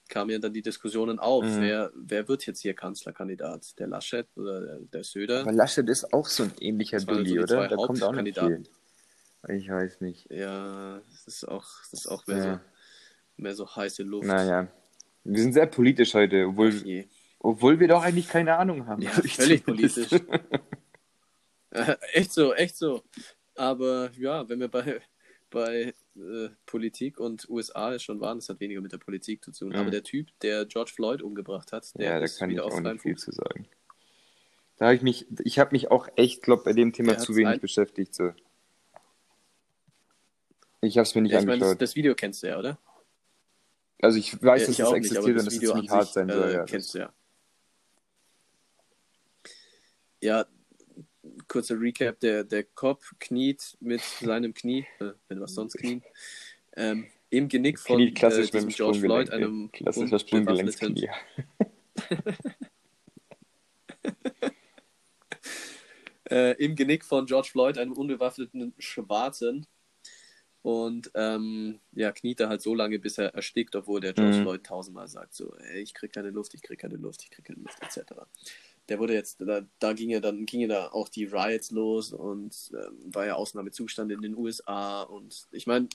B: kamen ja dann die Diskussionen auf. Mhm. Wer, wer wird jetzt hier Kanzlerkandidat? Der Laschet oder der, der Söder?
A: Aber Laschet ist auch so ein ähnlicher Dulli, so oder? Da kommt auch nicht viel. Ich weiß nicht.
B: Ja, das ist auch, das ist auch mehr, ja. so, mehr so heiße Luft.
A: Naja. Wir sind sehr politisch heute, obwohl, obwohl wir doch eigentlich keine Ahnung haben.
B: Ja, völlig politisch. echt so, echt so. Aber ja, wenn wir bei, bei äh, Politik und USA schon waren, das hat weniger mit der Politik zu tun. Mhm. Aber der Typ, der George Floyd umgebracht hat, der
A: ja, da kann ich auch nicht viel zu sagen. Da habe ich mich, ich habe mich auch echt, glaube bei dem Thema der zu wenig beschäftigt. So. Ich habe es mir nicht ja, angeschaut. Meine,
B: das, das Video kennst du ja, oder?
A: Also ich weiß, ja, dass es existiert nicht, und dass es ziemlich hart sein soll. Äh, ja,
B: kennst du ja. Ja, kurzer Recap, der, der Cop kniet mit seinem Knie, äh, wenn was sonst knien, ähm, im Genick von
A: Knie, klassisch äh, diesem George Floyd, einem klassischer Sprunggelenksknie.
B: äh, Im Genick von George Floyd, einem unbewaffneten Schwarzen, und ähm, ja, kniet er halt so lange, bis er erstickt, obwohl der George mhm. Floyd tausendmal sagt, so, ey, ich krieg keine Luft, ich krieg keine Luft, ich krieg keine Luft, etc. Der wurde jetzt, da, da ging ja dann, ging ja da auch die Riots los und ähm, war ja Ausnahmezustand in den USA und ich meine,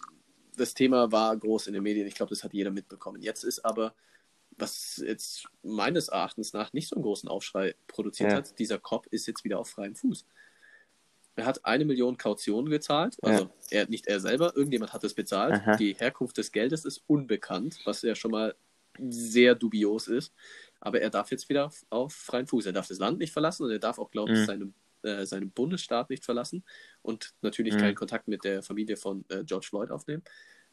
B: das Thema war groß in den Medien, ich glaube, das hat jeder mitbekommen. Jetzt ist aber, was jetzt meines Erachtens nach nicht so einen großen Aufschrei produziert ja. hat, dieser Cop ist jetzt wieder auf freiem Fuß. Er hat eine Million Kaution gezahlt, also ja. er, nicht er selber, irgendjemand hat es bezahlt. Aha. Die Herkunft des Geldes ist unbekannt, was ja schon mal sehr dubios ist. Aber er darf jetzt wieder auf, freien Fuß. Er darf das Land nicht verlassen und er darf auch, glaube ich, mhm. seinen, äh, seinen Bundesstaat nicht verlassen und natürlich mhm. keinen Kontakt mit der Familie von äh, George Floyd aufnehmen.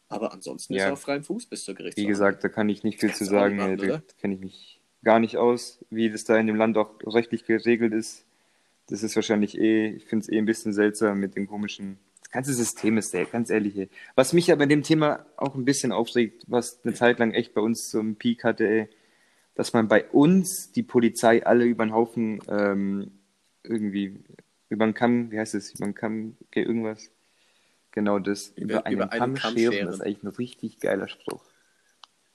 B: Aber ansonsten ja. ist er auf freiem Fuß bis zur Gerichtsverhandlung.
A: Wie gesagt, da kann ich nicht viel zu sagen. Machen, da kenne ich mich gar nicht aus, wie das da in dem Land auch rechtlich geregelt ist das ist wahrscheinlich eh, ich finde es eh ein bisschen seltsam mit dem komischen. Das ganze System ist sehr, ganz ehrlich. Ey. Was mich aber in dem Thema auch ein bisschen aufregt, was eine Zeit lang echt bei uns so einen Peak hatte, ey, dass man bei uns die Polizei alle über den Haufen ähm, irgendwie über den Kamm, wie heißt es, über den Kamm, okay, irgendwas. Genau das, über, über einen, über Kamm, Kamm scheren. scheren. Das ist eigentlich ein richtig geiler Spruch.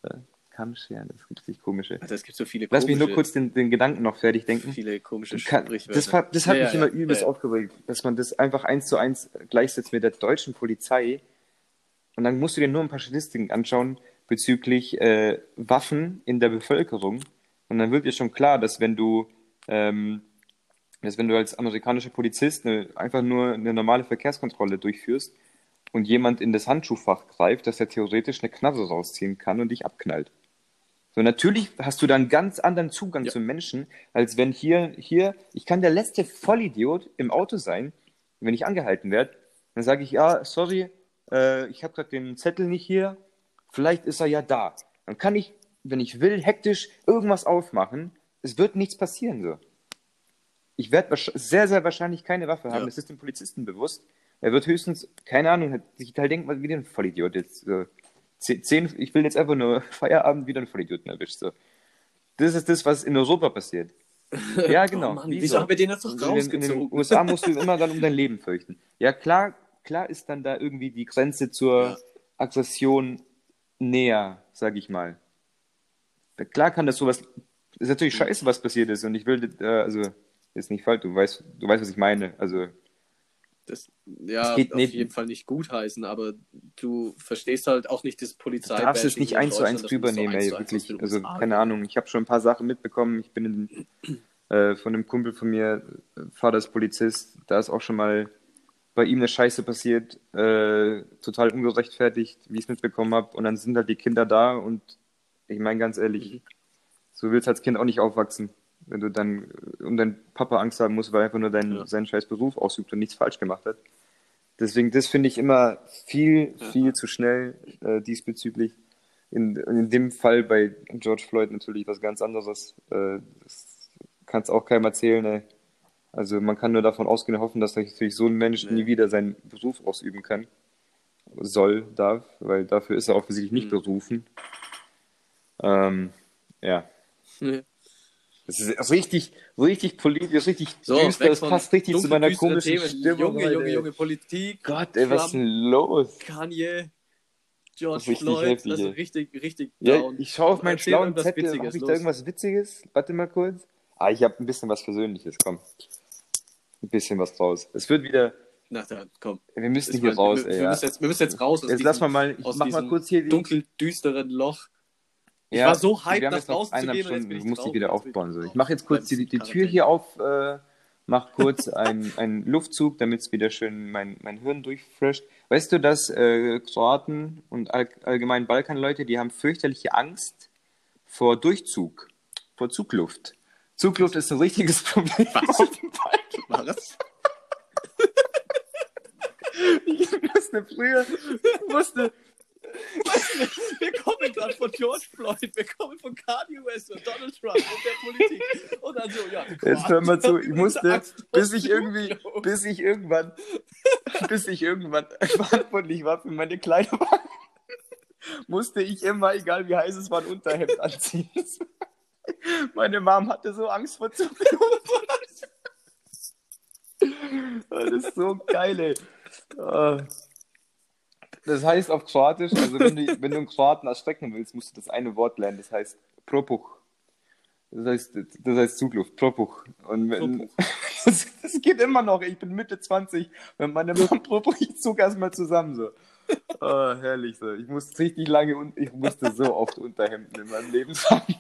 A: Ja. Kammscheren, das ist richtig komische.
B: Also es gibt so viele
A: Lass mich nur kurz den, den Gedanken noch fertig denken.
B: Viele komische
A: kann, Das, das hat ja, mich ja, immer übelst ja. aufgeregt, dass man das einfach eins zu eins gleichsetzt mit der deutschen Polizei. Und dann musst du dir nur ein paar Statistiken anschauen bezüglich äh, Waffen in der Bevölkerung. Und dann wird dir schon klar, dass wenn du, ähm, dass wenn du als amerikanischer Polizist eine, einfach nur eine normale Verkehrskontrolle durchführst und jemand in das Handschuhfach greift, dass er theoretisch eine Knarre rausziehen kann und dich abknallt. So, natürlich hast du dann einen ganz anderen Zugang ja. zum Menschen, als wenn hier, hier, ich kann der letzte Vollidiot im Auto sein, wenn ich angehalten werde, dann sage ich, ja, sorry, äh, ich habe gerade den Zettel nicht hier, vielleicht ist er ja da. Dann kann ich, wenn ich will, hektisch irgendwas aufmachen. Es wird nichts passieren so. Ich werde sehr, sehr wahrscheinlich keine Waffe haben. Ja. Das ist dem Polizisten bewusst. Er wird höchstens, keine Ahnung, sich halt denken, wie ein Vollidiot jetzt. So zehn, ich will jetzt einfach nur Feierabend wieder einen Vollidioten erwischt. So. Das ist das, was in Europa passiert. Ja, genau. Oh
B: Mann, wieso, wieso haben wir den jetzt doch rausgezogen?
A: In, in den USA musst du immer dann um dein Leben fürchten. Ja, klar, klar ist dann da irgendwie die Grenze zur ja. Aggression näher, sag ich mal. Klar kann das sowas. Ist natürlich scheiße, was passiert ist. Und ich will, äh, also, ist nicht falsch, du weißt, du weißt, was ich meine. Also,
B: das ja auf nicht. jeden Fall nicht gutheißen, aber du verstehst halt auch nicht das Polizei.
A: Du darfst es nicht eins zu eins drüber nehmen, ey, wirklich. Also keine Ahnung, ich habe schon ein paar Sachen mitbekommen. Ich bin in, äh, von einem Kumpel von mir, Vater ist Polizist, da ist auch schon mal bei ihm eine Scheiße passiert, äh, total ungerechtfertigt, wie ich es mitbekommen habe. Und dann sind halt die Kinder da und ich meine ganz ehrlich, mhm. so willst du als Kind auch nicht aufwachsen wenn du dann um deinen Papa Angst haben musst, weil er einfach nur deinen, ja. seinen scheiß Beruf ausübt und nichts falsch gemacht hat. Deswegen, das finde ich immer viel, viel ja. zu schnell äh, diesbezüglich. In, in dem Fall bei George Floyd natürlich was ganz anderes. Äh, das kann es auch keinem erzählen. Ey. Also man kann nur davon ausgehen und hoffen, dass natürlich so ein Mensch nee. nie wieder seinen Beruf ausüben kann. Soll, darf, weil dafür ist er offensichtlich nicht mhm. berufen. Ähm, ja. Nee. Das ist richtig, richtig politisch, richtig so, düster. Das passt richtig zu meiner komischen Themen. Stimmung. Junge, Junge, Junge, Politik. Gott, ey, was ist denn los? Kanye, George Floyd, heftig, das ist richtig, richtig ja, down. Ich schaue auf meinen schlauen Zettel, habe ich da irgendwas Witziges? Warte mal kurz. Ah, ich habe ein bisschen was Versöhnliches, komm. Ein bisschen was draus. Es wird wieder... Na dann, komm. Wir müssen hier raus, wir, ey. Wir, müssen jetzt, wir müssen jetzt raus aus jetzt diesem, lass mal mal, ich mach mal kurz hier...
B: dunkel, düsteren Loch. Ich ja, war so hyped,
A: das rauszugehen. Stunden, ich muss die wieder aufbauen. So. Ich mache jetzt kurz die, die Tür hier auf, äh, mach kurz einen Luftzug, damit es wieder schön mein, mein Hirn durchfrischt. Weißt du, dass äh, Kroaten und all, allgemein Balkanleute, die haben fürchterliche Angst vor Durchzug, vor Zugluft. Zugluft ist ein richtiges Problem Was? auf dem Balkan. Was? ich musste früher, musste,
B: wir kommen gerade von George Floyd, wir kommen von Kanye West und Donald Trump und der Politik. Und dann so, ja.
A: Jetzt hör mal zu, ich musste, bis ich irgendwie, bis ich irgendwann, bis ich irgendwann verantwortlich war für meine Kleiderwahl, musste ich immer, egal wie heiß es war, ein Unterhemd anziehen. Meine Mom hatte so Angst vor Zukunft. Das ist so geil, ey. Das heißt auf Kroatisch, also wenn du, wenn du einen Kroaten erschrecken willst, musst du das eine Wort lernen, das heißt Propuch. Das heißt, das heißt Zugluft, Propuch. Und wenn, das, das, geht immer noch, ich bin Mitte 20, wenn meine Mom Propuch, ich zog erstmal zusammen so. Oh, herrlich so. Ich musste richtig lange und ich musste so oft Unterhemden in meinem Leben tragen.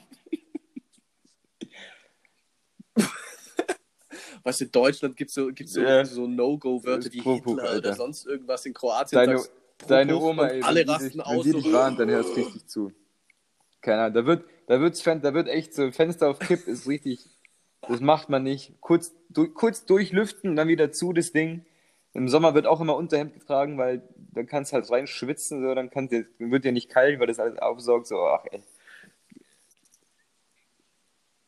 B: Weißt du, in Deutschland gibt es so, gibt's so, yeah. so No-Go-Wörter wie Hitler Alter. oder sonst irgendwas. In Kroatien
A: Deine, sagst, Deine Oma, ey, alle rasten aus. Wenn die dich warnt, dann hörst du richtig zu. Keine Ahnung, da wird, da wird's, da wird echt so, Fenster auf Kipp ist richtig, das macht man nicht. Kurz, du, kurz durchlüften, dann wieder zu, das Ding. Im Sommer wird auch immer Unterhemd getragen, weil dann kannst du halt rein schwitzen, so, dann, dann wird dir nicht kalt, weil das alles aufsaugt, so, ach ey.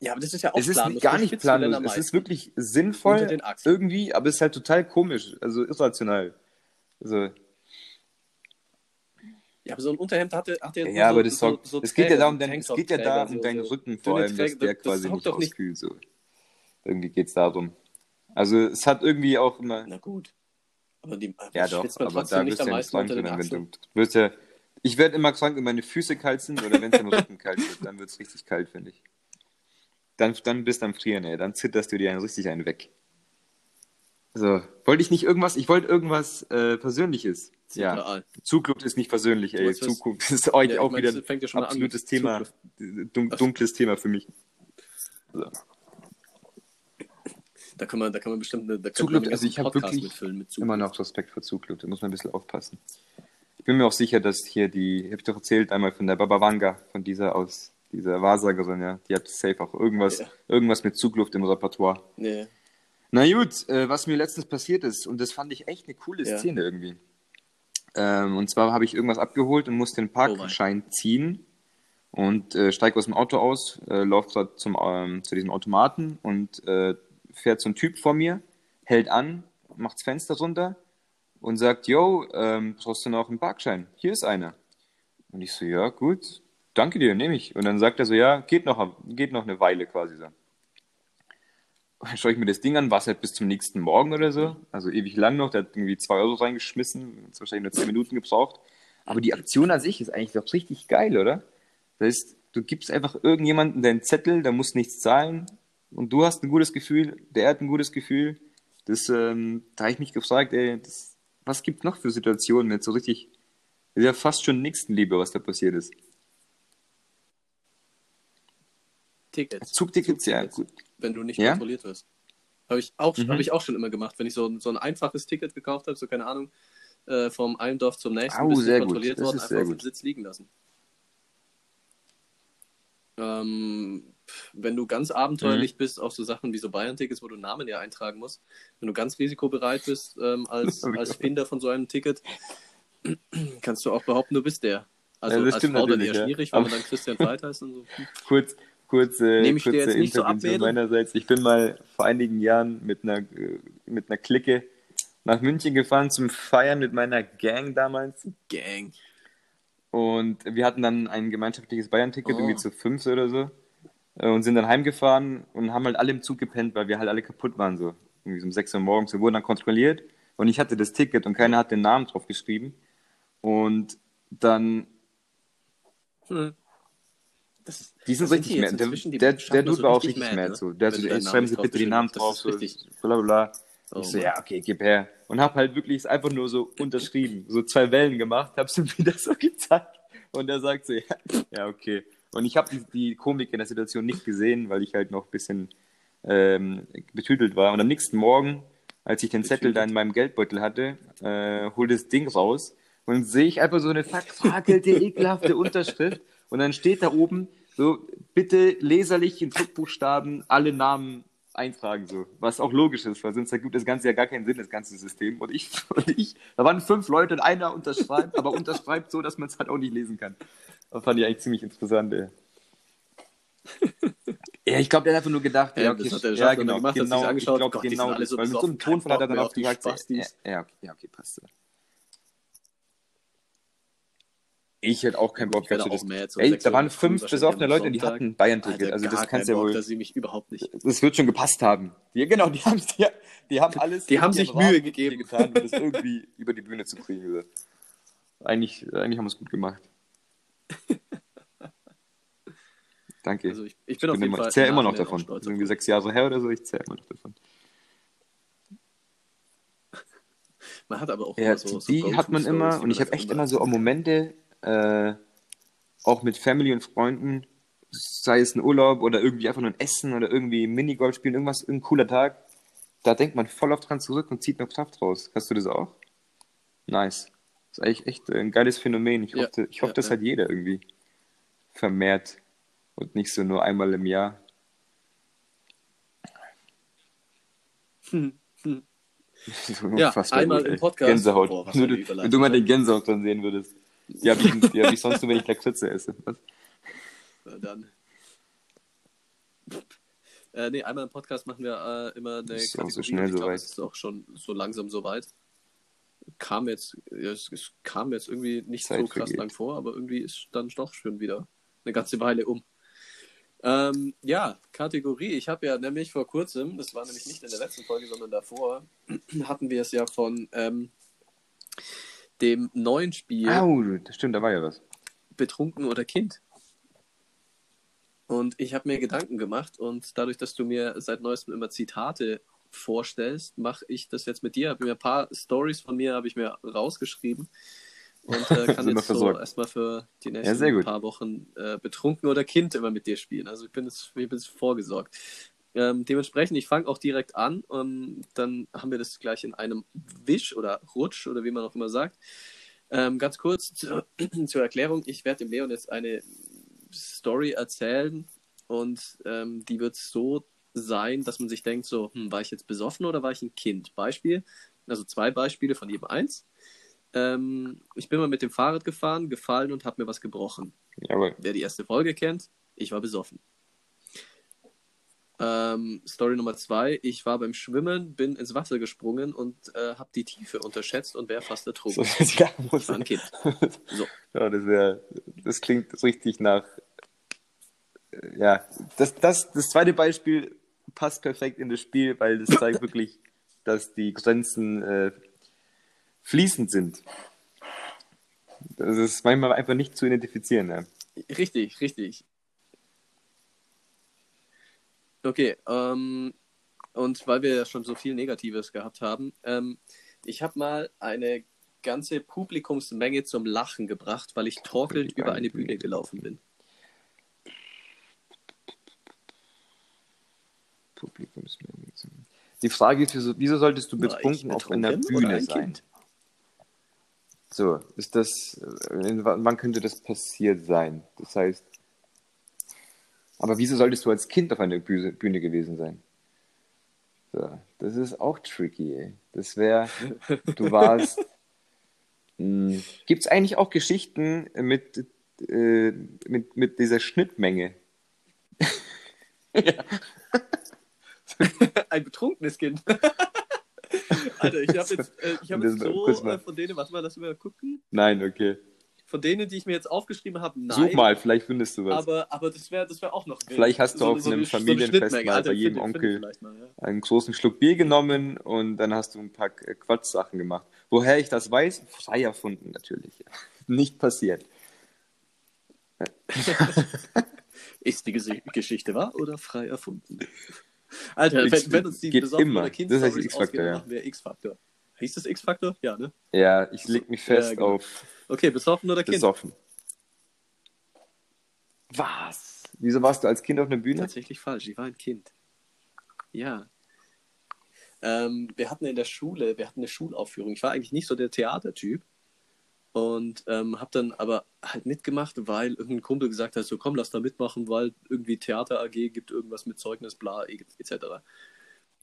B: Ja, aber das ist ja auch
A: Es ist gar nicht planlos, es ist wirklich sinnvoll irgendwie, aber es ist halt total komisch, also irrational. Also,
B: ja, aber so ein Unterhemd hatte, hatte
A: ja, ja so, aber das, so, so es geht ja darum, dein, es geht ja da um deinen Rücken vor allem, dass der das, quasi das nicht auskühlt. So. Irgendwie geht es darum. Also es hat irgendwie auch immer.
B: Na gut. Aber die,
A: ja doch, aber da wirst du ja nicht krank, wenn du wirst ja. Ich werde immer krank, wenn meine Füße kalt sind oder wenn es im Rücken kalt wird, dann wird es richtig kalt, finde ich. Dann, dann bist du am Frieren, ey. Dann zitterst du dir einen richtig einen weg. So, wollte ich nicht irgendwas, ich wollte irgendwas äh, Persönliches. Ja, Zugluft ist nicht persönlich, ey. Zukunft ist euch ja, auch wieder ein ja absolutes Thema, dun dunkles Thema für mich. So.
B: Da kann man, da kann man bestimmt eine, da
A: Zugluft, also ich habe wirklich mitfüllen mit immer noch Respekt vor Zugluft, da muss man ein bisschen aufpassen. Ich bin mir auch sicher, dass hier die, habe ich doch erzählt, einmal von der Baba Wanga, von dieser aus, dieser Wahrsagerin, ja, die hat safe auch irgendwas, ja. irgendwas mit Zugluft im Repertoire. Nee. Na gut, äh, was mir letztens passiert ist, und das fand ich echt eine coole ja. Szene irgendwie. Ähm, und zwar habe ich irgendwas abgeholt und musste den Parkschein oh ziehen und äh, steige aus dem Auto aus, äh, laufe gerade zum, ähm, zu diesem Automaten und äh, fährt so ein Typ vor mir, hält an, macht das Fenster runter und sagt, yo, ähm, brauchst du noch einen Parkschein? Hier ist einer. Und ich so, ja, gut, danke dir, nehme ich. Und dann sagt er so, ja, geht noch, geht noch eine Weile quasi so schaue ich mir das Ding an, war es halt bis zum nächsten Morgen oder so, also ewig lang noch, der hat irgendwie zwei Euro reingeschmissen, hat wahrscheinlich nur zehn Minuten gebraucht. Aber die Aktion an sich ist eigentlich doch richtig geil, oder? Das heißt, du gibst einfach irgendjemanden deinen Zettel, der muss nichts zahlen und du hast ein gutes Gefühl, der hat ein gutes Gefühl. Das, ähm, da habe ich mich gefragt, ey, das, was gibt noch für Situationen jetzt so richtig, das ist ja fast schon Nächstenliebe, was da passiert ist.
B: Tickets.
A: Zugtickets, Zugtickets, ja, gut
B: wenn du nicht ja? kontrolliert wirst. Habe ich, auch, mhm. hab ich auch schon immer gemacht, wenn ich so, so ein einfaches Ticket gekauft habe, so keine Ahnung, äh, vom einen Dorf zum nächsten,
A: oh, bis sehr kontrolliert worden, einfach auf dem
B: Sitz liegen lassen. Ähm, wenn du ganz abenteuerlich mhm. bist, auch so Sachen wie so Bayern-Tickets, wo du Namen ja eintragen musst, wenn du ganz risikobereit bist ähm, als, als Finder von so einem Ticket, kannst du auch behaupten, du bist der. Also ja, als Frau dann eher ja. schwierig, wenn man dann Christian Veit heißt und so.
A: Kurz, kurze, Nehme ich kurze dir jetzt nicht so meinerseits. Ich bin mal vor einigen Jahren mit einer, mit einer Clique nach München gefahren zum Feiern mit meiner Gang damals.
B: Gang.
A: Und wir hatten dann ein gemeinschaftliches Bayern-Ticket, oh. irgendwie zu fünf oder so. Äh, und sind dann heimgefahren und haben halt alle im Zug gepennt, weil wir halt alle kaputt waren, so. Irgendwie so um 6 Uhr morgens. Wir wurden dann kontrolliert und ich hatte das Ticket und keiner hat den Namen drauf geschrieben. Und dann. Hm. Ist, die sind richtig mad. Der, der, der Dude war auch richtig mad. Ne? So. Der so, schreiben Sie bitte die Namen drauf, so, bla bla. Oh, ich so, ja, okay, gib her. Und hab halt wirklich einfach nur so unterschrieben, so zwei Wellen gemacht, hab's ihm wieder so gezeigt. Und er sagt so, ja, ja okay. Und ich habe die, die, Komik in der Situation nicht gesehen, weil ich halt noch ein bisschen ähm, betütelt war. Und am nächsten Morgen, als ich den Zettel da in meinem Geldbeutel hatte, äh, hol das Ding raus und sehe ich einfach so eine verfakelte, ekelhafte Unterschrift. Und dann steht da oben so, bitte leserlich in Druckbuchstaben alle Namen eintragen, so. Was auch logisch ist, weil sonst ergibt das Ganze ja gar keinen Sinn, das ganze System. Und ich, und ich, da waren fünf Leute und einer unterschreibt, aber unterschreibt so, dass man es halt auch nicht lesen kann. Das fand ich eigentlich ziemlich interessant, ey. ja, ich glaube, der hat einfach nur gedacht, ja, okay, ja, ja genau, gemacht, genau, angeschaut, ich glaube, Gott, genau, das, so weil mit so einem Tonfall hat er dann auch gesagt, ja, ja, okay, ja, okay, passt. Ich hätte auch keinen Bock dazu. Das, ey, da waren fünf besoffene Leute, die hatten Bayern-Ticket. Also das kannst du ja wohl.
B: Dass sie mich überhaupt nicht.
A: Das wird schon gepasst haben. Die, genau, die haben, die, die haben alles.
B: Die haben sich Mühe gegeben,
A: getan, um das irgendwie über die Bühne zu kriegen. Eigentlich, eigentlich haben wir es gut gemacht. Danke.
B: Also ich, ich, bin ich, auf
A: jeden
B: immer,
A: ich zähle immer noch davon. Ist irgendwie sechs Jahre her oder so, ich zähle immer noch davon.
B: Man hat aber auch
A: ja, so, Die so hat man immer, und ich habe echt immer so Momente, äh, auch mit Family und Freunden, sei es ein Urlaub oder irgendwie einfach nur ein Essen oder irgendwie Minigolf spielen, irgendwas, ein cooler Tag, da denkt man voll oft dran zurück und zieht noch Kraft raus. Hast du das auch? Nice. Das ist eigentlich echt ein geiles Phänomen. Ich ja, hoffe, ich hoffe ja, das ja. hat jeder irgendwie vermehrt und nicht so nur einmal im Jahr.
B: Hm, hm. ja, einmal im Podcast.
A: Gänsehaut. Boah, wenn, du, wenn du mal den Gänsehaut dann sehen würdest. Ja, wie, ja, wie sonst nur, wenn ich Lakritze esse. Was?
B: Na dann. Äh, nee, einmal im Podcast machen wir äh, immer eine
A: ist Kategorie. Auch so schnell so weit.
B: ist auch schon so langsam so weit. Kam jetzt, es, es kam jetzt irgendwie nicht Zeit so krass vergeht. lang vor, aber irgendwie ist dann doch schon wieder eine ganze Weile um. Ähm, ja, Kategorie. Ich habe ja nämlich vor kurzem, das war nämlich nicht in der letzten Folge, sondern davor, hatten wir es ja von ähm, dem neuen Spiel.
A: Oh, das stimmt, da war ja was.
B: Betrunken oder Kind. Und ich habe mir Gedanken gemacht und dadurch, dass du mir seit neuestem immer Zitate vorstellst, mache ich das jetzt mit dir. Habe mir ein paar Stories von mir habe ich mir rausgeschrieben und äh, kann jetzt so erstmal für die nächsten ja, paar Wochen äh, betrunken oder Kind immer mit dir spielen. Also ich bin jetzt, ich bin jetzt vorgesorgt. Ähm, dementsprechend, ich fange auch direkt an und dann haben wir das gleich in einem Wisch oder Rutsch oder wie man auch immer sagt. Ähm, ganz kurz zu, zur Erklärung, ich werde dem Leon jetzt eine Story erzählen und ähm, die wird so sein, dass man sich denkt, so, hm, war ich jetzt besoffen oder war ich ein Kind? Beispiel, also zwei Beispiele von jedem eins. Ähm, ich bin mal mit dem Fahrrad gefahren, gefallen und habe mir was gebrochen.
A: Jawohl.
B: Wer die erste Folge kennt, ich war besoffen. Ähm, Story Nummer zwei, ich war beim Schwimmen, bin ins Wasser gesprungen und äh, habe die Tiefe unterschätzt und wäre fast ertrunken. So, ja, muss war ein Kind.
A: So. Ja, das, wär, das klingt richtig nach. Äh, ja, das, das, das zweite Beispiel passt perfekt in das Spiel, weil das zeigt wirklich, dass die Grenzen äh, fließend sind. Das ist manchmal einfach nicht zu identifizieren. Ja.
B: Richtig, richtig. Okay, ähm, und weil wir ja schon so viel Negatives gehabt haben, ähm, ich habe mal eine ganze Publikumsmenge zum Lachen gebracht, weil ich torkelnd über eine Bühne gelaufen bin.
A: Publikumsmenge. Die Frage ist, wieso, solltest du betrunken auf einer Bühne sein? So, ist das, äh, wann könnte das passiert sein? Das heißt, aber wieso solltest du als Kind auf einer Bühne gewesen sein? So, das ist auch tricky, ey. Das wäre, du warst. Hm, Gibt es eigentlich auch Geschichten mit, äh, mit, mit dieser Schnittmenge?
B: ja. Ein betrunkenes Kind. Alter, ich habe jetzt, äh, ich hab jetzt so äh, von denen, was mal, lass mal gucken.
A: Nein, okay.
B: Von denen, die ich mir jetzt aufgeschrieben habe,
A: nein. Such mal, vielleicht findest du was.
B: Aber, aber das wäre das wär auch noch
A: wild. Vielleicht hast du so, auf so einem so Familienfest mal bei jedem find, Onkel find mal, ja. einen großen Schluck Bier genommen und dann hast du ein paar Quatschsachen gemacht. Woher ich das weiß? Frei erfunden natürlich. Nicht passiert.
B: Ist die Geschichte wahr oder frei erfunden? Alter, wenn, wenn, uns die besoffene Kind-Stories ausgehen, ja. machen wir X-Faktor. Hieß das X-Faktor? Ja, ne?
A: Ja, ich leg mich fest ja, genau. auf.
B: Okay, besoffen oder Kind?
A: Besoffen. Was? Wieso warst du als Kind auf einer Bühne?
B: Tatsächlich falsch, ich war ein Kind. Ja. Ähm, wir hatten in der Schule, wir hatten eine Schulaufführung. Ich war eigentlich nicht so der Theatertyp und ähm, habe dann aber halt mitgemacht, weil irgendein Kumpel gesagt hat, so komm, lass da mitmachen, weil irgendwie Theater AG gibt irgendwas mit Zeugnis, bla, etc.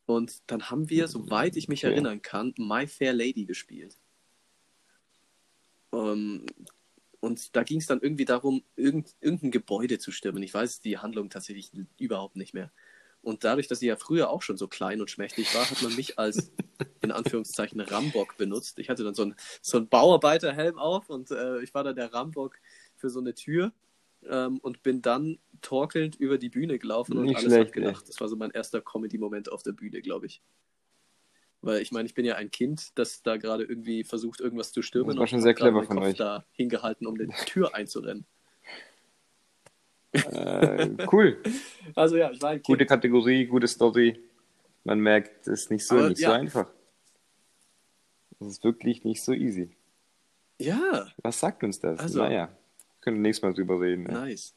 B: Und dann haben wir, soweit ich mich okay. erinnern kann, My Fair Lady gespielt. Um, ähm, und da ging es dann irgendwie darum, irgend, irgendein Gebäude zu stürmen. Ich weiß die Handlung tatsächlich überhaupt nicht mehr. Und dadurch, dass ich ja früher auch schon so klein und schmächtig war, hat man mich als, in Anführungszeichen, Rambock benutzt. Ich hatte dann so einen, so einen Bauarbeiterhelm auf und äh, ich war dann der Rambock für so eine Tür ähm, und bin dann torkelnd über die Bühne gelaufen und Nicht alles schlecht, hat gedacht. Ey. Das war so mein erster Comedy-Moment auf der Bühne, glaube ich. Weil ich meine, ich bin ja ein Kind, das da gerade irgendwie versucht, irgendwas zu stürmen. Das
A: war schon sehr clever von Kopf euch.
B: da hingehalten, um die Tür einzurennen.
A: Äh, cool.
B: Also ja, ich war ein
A: kind. Gute Kategorie, gute Story. Man merkt, es ist nicht so, Aber, nicht ja. so einfach. Es ist wirklich nicht so easy.
B: Ja.
A: Was sagt uns das? Also, naja können nächstes Mal drüber reden.
B: Nice.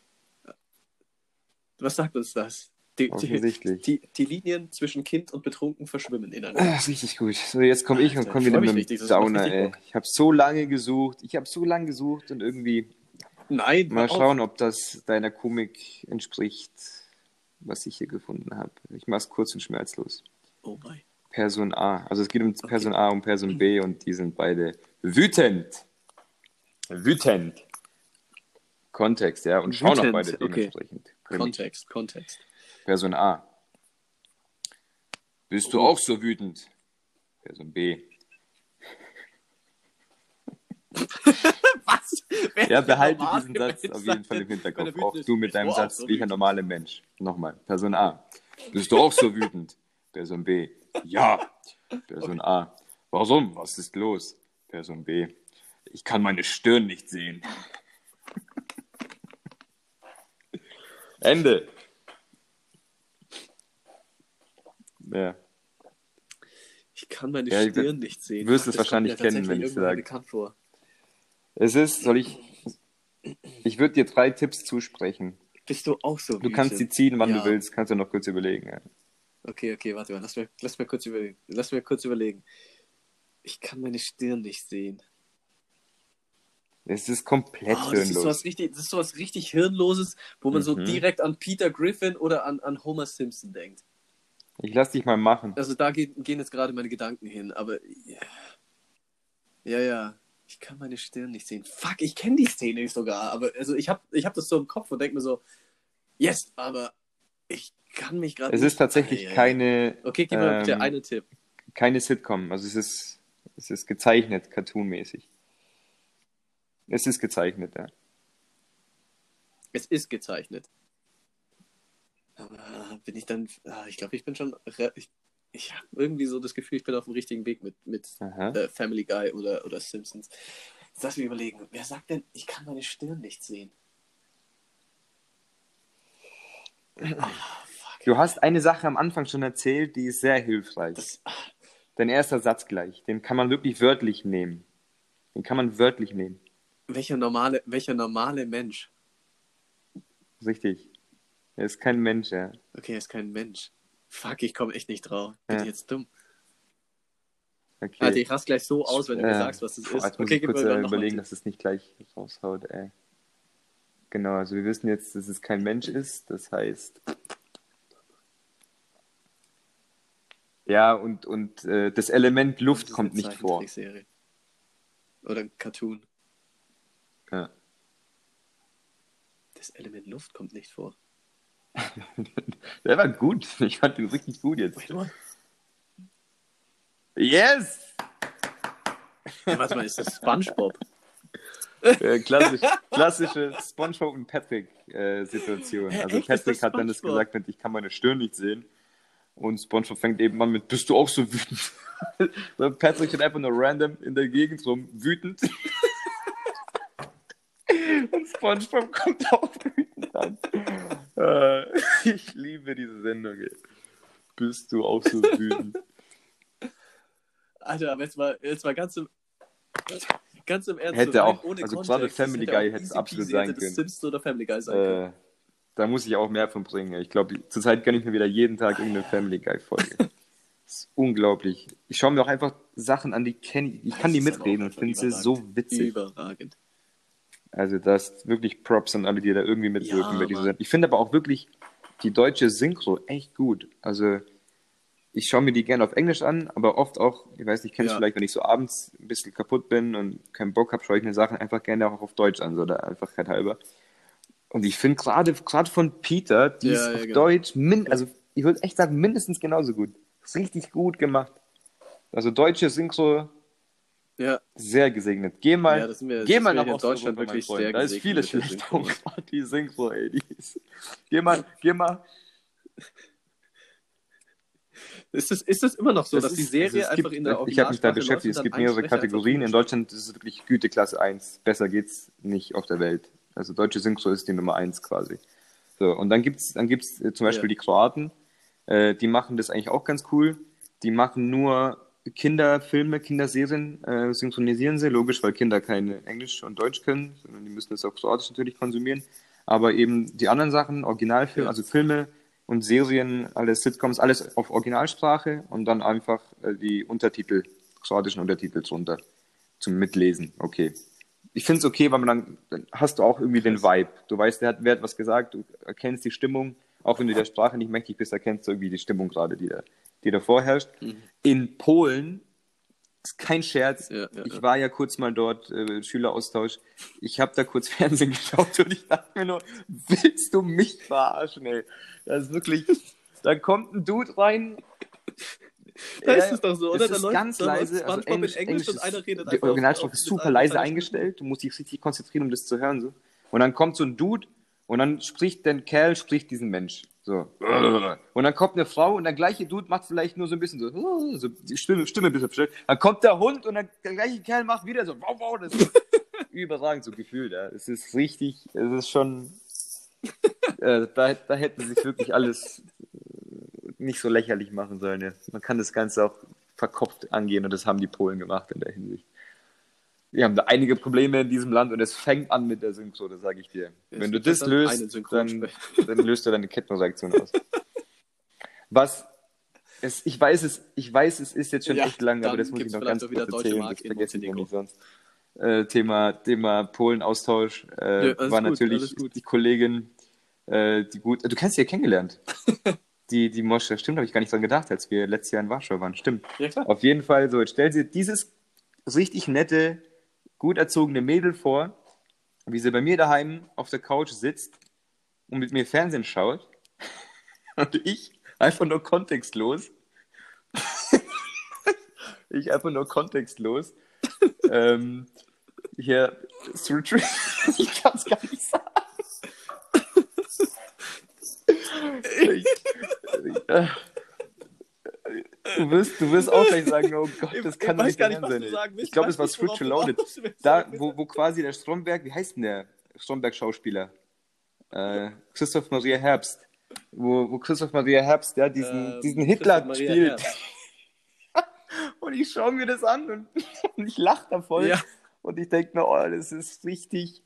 B: Was sagt uns das? Die,
A: Offensichtlich.
B: Die, die, Linien zwischen Kind und Betrunken verschwimmen ineinander.
A: Ah, richtig gut. So, jetzt komme ich und komme wieder mit dem Downer, ey. Ich habe so lange gesucht. Ich habe so lange gesucht und irgendwie.
B: Nein.
A: Mal schauen, ob das deiner Komik entspricht, was ich hier gefunden habe. Ich mache es kurz und schmerzlos.
B: Oh mein.
A: Person A. Also es geht um Person okay. A und Person B und die sind beide wütend. Wütend. Kontext, ja, und schau noch beide dementsprechend.
B: Okay. Kontext, Kontext.
A: Person A. Bist du auch so wütend? Person B.
B: Was?
A: Wer ja, behalte diesen Satz auf jeden Fall im Hinterkopf. Auch du mit deinem Satz, so wie ich ein normaler Mensch. Nochmal. Person A. Bist du auch so wütend? Person B. Ja. Person okay. A. Warum? Was ist los? Person B. Ich kann meine Stirn nicht sehen. Ende. Ja.
B: Ich kann meine ja, Stirn nicht sehen.
A: Du wirst es wahrscheinlich kennen, wenn ich sage. Es ist, soll ich. Ich würde dir drei Tipps zusprechen.
B: Bist du auch so?
A: Du kannst sie ziehen, wann ja. du willst. Kannst du noch kurz überlegen. Ja.
B: Okay, okay, warte mal. Lass mir, lass mir kurz überlegen. Lass mir kurz überlegen. Ich kann meine Stirn nicht sehen.
A: Es ist komplett oh,
B: hirnlos. Das ist, sowas richtig, das ist sowas richtig Hirnloses, wo man mhm. so direkt an Peter Griffin oder an, an Homer Simpson denkt.
A: Ich lass dich mal machen.
B: Also da gehen, gehen jetzt gerade meine Gedanken hin, aber yeah. ja, ja, ich kann meine Stirn nicht sehen. Fuck, ich kenne die Szene sogar, aber also ich habe ich hab das so im Kopf und denke mir so, yes, aber ich kann mich gerade.
A: Es ist tatsächlich ah, ja, keine.
B: Okay, gib mir ähm, bitte einen Tipp.
A: Keine Sitcom, also es ist, es ist gezeichnet, cartoonmäßig. Es ist gezeichnet, ja.
B: Es ist gezeichnet. Aber bin ich dann. Ah, ich glaube, ich bin schon. Ich, ich habe irgendwie so das Gefühl, ich bin auf dem richtigen Weg mit, mit äh, Family Guy oder, oder Simpsons. Jetzt lass mich überlegen. Wer sagt denn, ich kann meine Stirn nicht sehen?
A: Oh, du hast eine Sache am Anfang schon erzählt, die ist sehr hilfreich. Das, Dein erster Satz gleich, den kann man wirklich wörtlich nehmen. Den kann man wörtlich nehmen.
B: Welcher normale, welcher normale Mensch?
A: Richtig. Er ist kein Mensch, ja.
B: Okay, er ist kein Mensch. Fuck, ich komme echt nicht drauf. Bin ja. ich jetzt dumm? Okay. Alter, ich raste gleich so aus, wenn du äh, mir sagst, was das ist.
A: Jetzt okay, muss ich kurz überlegen, dass es nicht gleich raushaut, ey. Genau, also wir wissen jetzt, dass es kein Mensch ist. Das heißt. Ja, und, und äh, das Element Luft das kommt nicht vor.
B: Oder ein Cartoon.
A: Ja.
B: Das Element Luft kommt nicht vor.
A: Der war gut. Ich fand den richtig gut jetzt. Yes!
B: Ja, warte mal, ist das SpongeBob?
A: Äh, klassisch, klassische SpongeBob und Patrick-Situation. Äh, also Echt? Patrick hat dann das gesagt, ich kann meine Stirn nicht sehen. Und SpongeBob fängt eben an mit, bist du auch so wütend? Patrick steht einfach nur random in der Gegend rum, wütend. SpongeBob kommt auch wütend an. Äh, ich liebe diese Sendung. Ey. Bist du auch so wütend?
B: Alter, aber jetzt mal, jetzt mal ganz im, ganz im Ernst.
A: Hätte auch, ohne also gerade Family Guy hätte es absolut sein können.
B: Simpsons oder Family Guy sein können. Äh,
A: da muss ich auch mehr von bringen. Ich glaube, zurzeit kann ich mir wieder jeden Tag irgendeine Family Guy-Folge. das ist unglaublich. Ich schaue mir auch einfach Sachen an, die kenne ich. Ich kann die mitreden und finde sie so witzig.
B: Überragend.
A: Also das ist wirklich Props an alle, die da irgendwie mitwirken ja, bei dieser Ich finde aber auch wirklich die deutsche Synchro echt gut. Also ich schaue mir die gerne auf Englisch an, aber oft auch, ich weiß nicht, kennst ja. vielleicht, wenn ich so abends ein bisschen kaputt bin und keinen Bock habe, schaue ich mir Sachen einfach gerne auch auf Deutsch an, so da einfach halt halber. Und ich finde gerade gerade von Peter, die ja, ist auf genau. Deutsch, min also ich würde echt sagen, mindestens genauso gut. Ist richtig gut gemacht. Also deutsche Synchro
B: ja.
A: Sehr gesegnet. Geh mal,
B: ja, wir,
A: geh mal nach in
B: Deutschland wirklich sehr
A: Da ist vieles schlecht gerade die Synchro, ey. Die ist, geh mal, geh mal.
B: Ist das, ist das immer noch so, das dass ist, die Serie also einfach
A: gibt,
B: in der
A: Ich habe mich da beschäftigt. Es gibt mehrere Kategorien. In Deutschland ist es wirklich Güteklasse 1. Besser geht's nicht auf der Welt. Also deutsche Synchro ist die Nummer 1 quasi. So, und dann gibt's dann gibt's äh, zum Beispiel ja. die Kroaten. Äh, die machen das eigentlich auch ganz cool. Die machen nur Kinderfilme, Kinderserien äh, synchronisieren sie, logisch, weil Kinder kein Englisch und Deutsch können, sondern die müssen das auch Kroatisch natürlich konsumieren. Aber eben die anderen Sachen, Originalfilme, also Filme und Serien, alles Sitcoms, alles auf Originalsprache und dann einfach äh, die Untertitel, kroatischen Untertitel drunter zum Mitlesen. Okay. Ich finde es okay, weil man dann, dann hast du auch irgendwie den Vibe. Du weißt, der hat, wer hat was gesagt, du erkennst die Stimmung, auch wenn du der Sprache nicht mächtig bist, erkennst du irgendwie die Stimmung gerade, die da die da vorherrscht. Mhm. In Polen, ist kein Scherz, ja, ja, ich war ja kurz mal dort, äh, Schüleraustausch, ich habe da kurz Fernsehen geschaut und ich dachte mir nur, willst du mich verarschen, ey? Das ist wirklich, da kommt ein Dude rein,
B: da ist es doch so, oder?
A: Das ist ganz leise. Also Englisch, Englisch, ist, einer redet Die Originalsprache ist super leise eingestellt. Du musst dich richtig konzentrieren, um das zu hören. So. Und dann kommt so ein Dude und dann spricht der Kerl, spricht diesen Mensch. So. Und dann kommt eine Frau und der gleiche Dude macht vielleicht nur so ein bisschen so, so die Stimme, Stimme ein bisschen verstellt. Dann kommt der Hund und der, der gleiche Kerl macht wieder so, wow, wow, das ist überragend so gefühlt. Ja. Es ist richtig, es ist schon, äh, da, da hätten sie sich wirklich alles äh, nicht so lächerlich machen sollen. Ja. Man kann das Ganze auch verkopft angehen und das haben die Polen gemacht in der Hinsicht wir haben da einige Probleme in diesem Land und es fängt an mit der Synchro, das sage ich dir. Es Wenn du das löst, dann, dann, löst du deine Kettenreaktion aus. Was es, ich weiß es, ich weiß, es ist jetzt schon ja, echt lang, aber das muss ich noch ganz kurz erzählen, das vergesse ich nicht sonst. Äh, Thema, Thema Polen-Austausch äh, ja, war gut, natürlich die Kollegin, äh, die gut, du kennst sie ja kennengelernt. die, die Mosche, stimmt, habe ich gar nicht dran gedacht, als wir letztes Jahr in Warschau waren, stimmt. Ja, Auf jeden Fall, so, jetzt stell dir dieses richtig nette, gut erzogene Mädel vor, wie sie bei mir daheim auf der Couch sitzt und mit mir Fernsehen schaut. Und ich einfach nur kontextlos. ich einfach nur kontextlos. ähm, hier, ich kann es gar nicht sagen. ich, äh, Du wirst, du wirst auch gleich sagen, oh Gott, das kann doch nicht sein. Ich glaube, es war Switch Reloaded. Da, wo, wo quasi der Stromberg, wie heißt denn der Stromberg-Schauspieler? Äh, Christoph Maria Herbst. Wo, wo Christoph Maria Herbst ja, diesen, ähm, diesen Hitler spielt. und ich schaue mir das an und, und ich lache davon. Ja. Und ich denke mir, oh, das ist richtig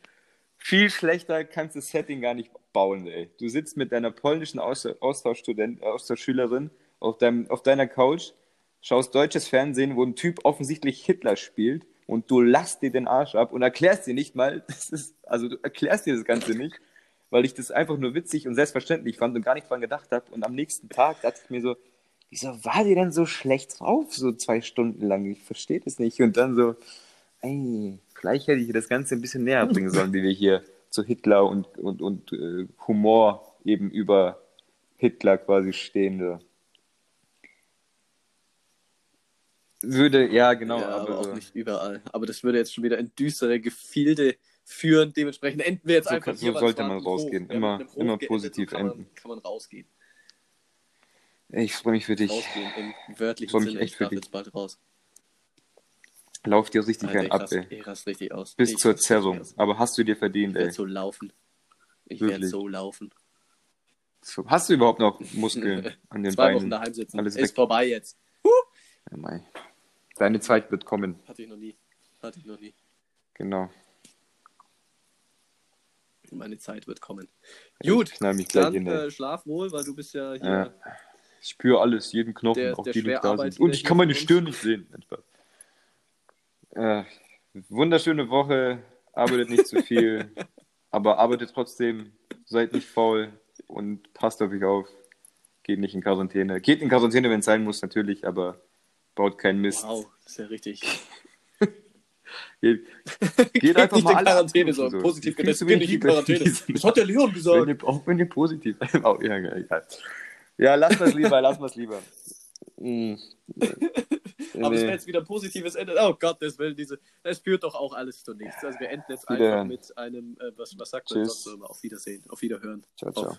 A: viel schlechter, kannst du das Setting gar nicht bauen, ey. Du sitzt mit deiner polnischen Austauschstudent, Austauschschülerin auf, deinem, auf deiner Couch, schaust deutsches Fernsehen, wo ein Typ offensichtlich Hitler spielt und du lachst dir den Arsch ab und erklärst dir nicht mal, das ist, also du erklärst dir das Ganze nicht, weil ich das einfach nur witzig und selbstverständlich fand und gar nicht dran gedacht habe. Und am nächsten Tag dachte ich mir so, wieso war die denn so schlecht drauf, so zwei Stunden lang? Ich verstehe das nicht. Und dann so, ey, vielleicht hätte ich das Ganze ein bisschen näher bringen sollen, wie wir hier zu Hitler und, und, und äh, Humor eben über Hitler quasi stehen. So. Würde, ja, genau.
B: Ja, aber, aber auch nicht überall. Aber das würde jetzt schon wieder in düstere Gefilde führen. Dementsprechend enden wir jetzt so, einfach
A: So sollte man rausgehen. Immer, ja, immer positiv
B: kann
A: enden.
B: Man, kann man rausgehen.
A: Ich freue mich für dich.
B: Rausgehen im wörtlichen
A: ich Sinne. Echt für dich.
B: jetzt bald raus.
A: Lauf dir richtig Alter, ab, ey.
B: Ich rast richtig aus.
A: Bis ich zur Zerrung. Aber hast du dir verdient,
B: ich
A: ey.
B: Ich so laufen. Ich werde so laufen.
A: So, hast du überhaupt noch Muskeln an den
B: Zwei
A: Beinen?
B: Wochen daheim sitzen.
A: Alles
B: Ist
A: weg.
B: vorbei jetzt.
A: Ja, mei. Deine Zeit wird kommen.
B: Hatte ich noch nie. Hatte ich noch nie.
A: Genau.
B: Meine Zeit wird kommen. Gut, dann äh, schlaf wohl, weil du bist ja hier
A: Ja. Ich spüre alles, jeden Knochen,
B: Der-
A: auch
B: der
A: die, da sind. Und ich kann meine Stirn nicht sehen. Äh, wunderschöne Woche, arbeitet nicht zu viel, aber arbeitet trotzdem, seid nicht faul und passt auf euch auf. Geht nicht in Quarantäne. Geht in Quarantäne, wenn es sein muss, natürlich, aber baut keinen Mist.
B: Wow, das ist ja richtig.
A: Geht, geht einfach
B: nicht
A: mal
B: in Quarantäne, so
A: so.
B: positiv getestet, geht nicht in Quarantäne. Das hat der Leon
A: Wenn
B: gesagt.
A: ihr, auch wenn ihr positiv. oh, ja, egal. Ja, lass das lieber, lass das lieber. Mm.
B: Aber es
A: Nee.
B: wäre jetzt wieder ein positives Ende. Oh Gott, das will diese. Es führt doch auch alles zu nichts. Also wir enden jetzt
A: Wieder.
B: einfach mit einem, äh, was, was sagt man sonst so immer? Auf Wiedersehen, auf Wiederhören.
A: Ciao, ciao.
B: Auf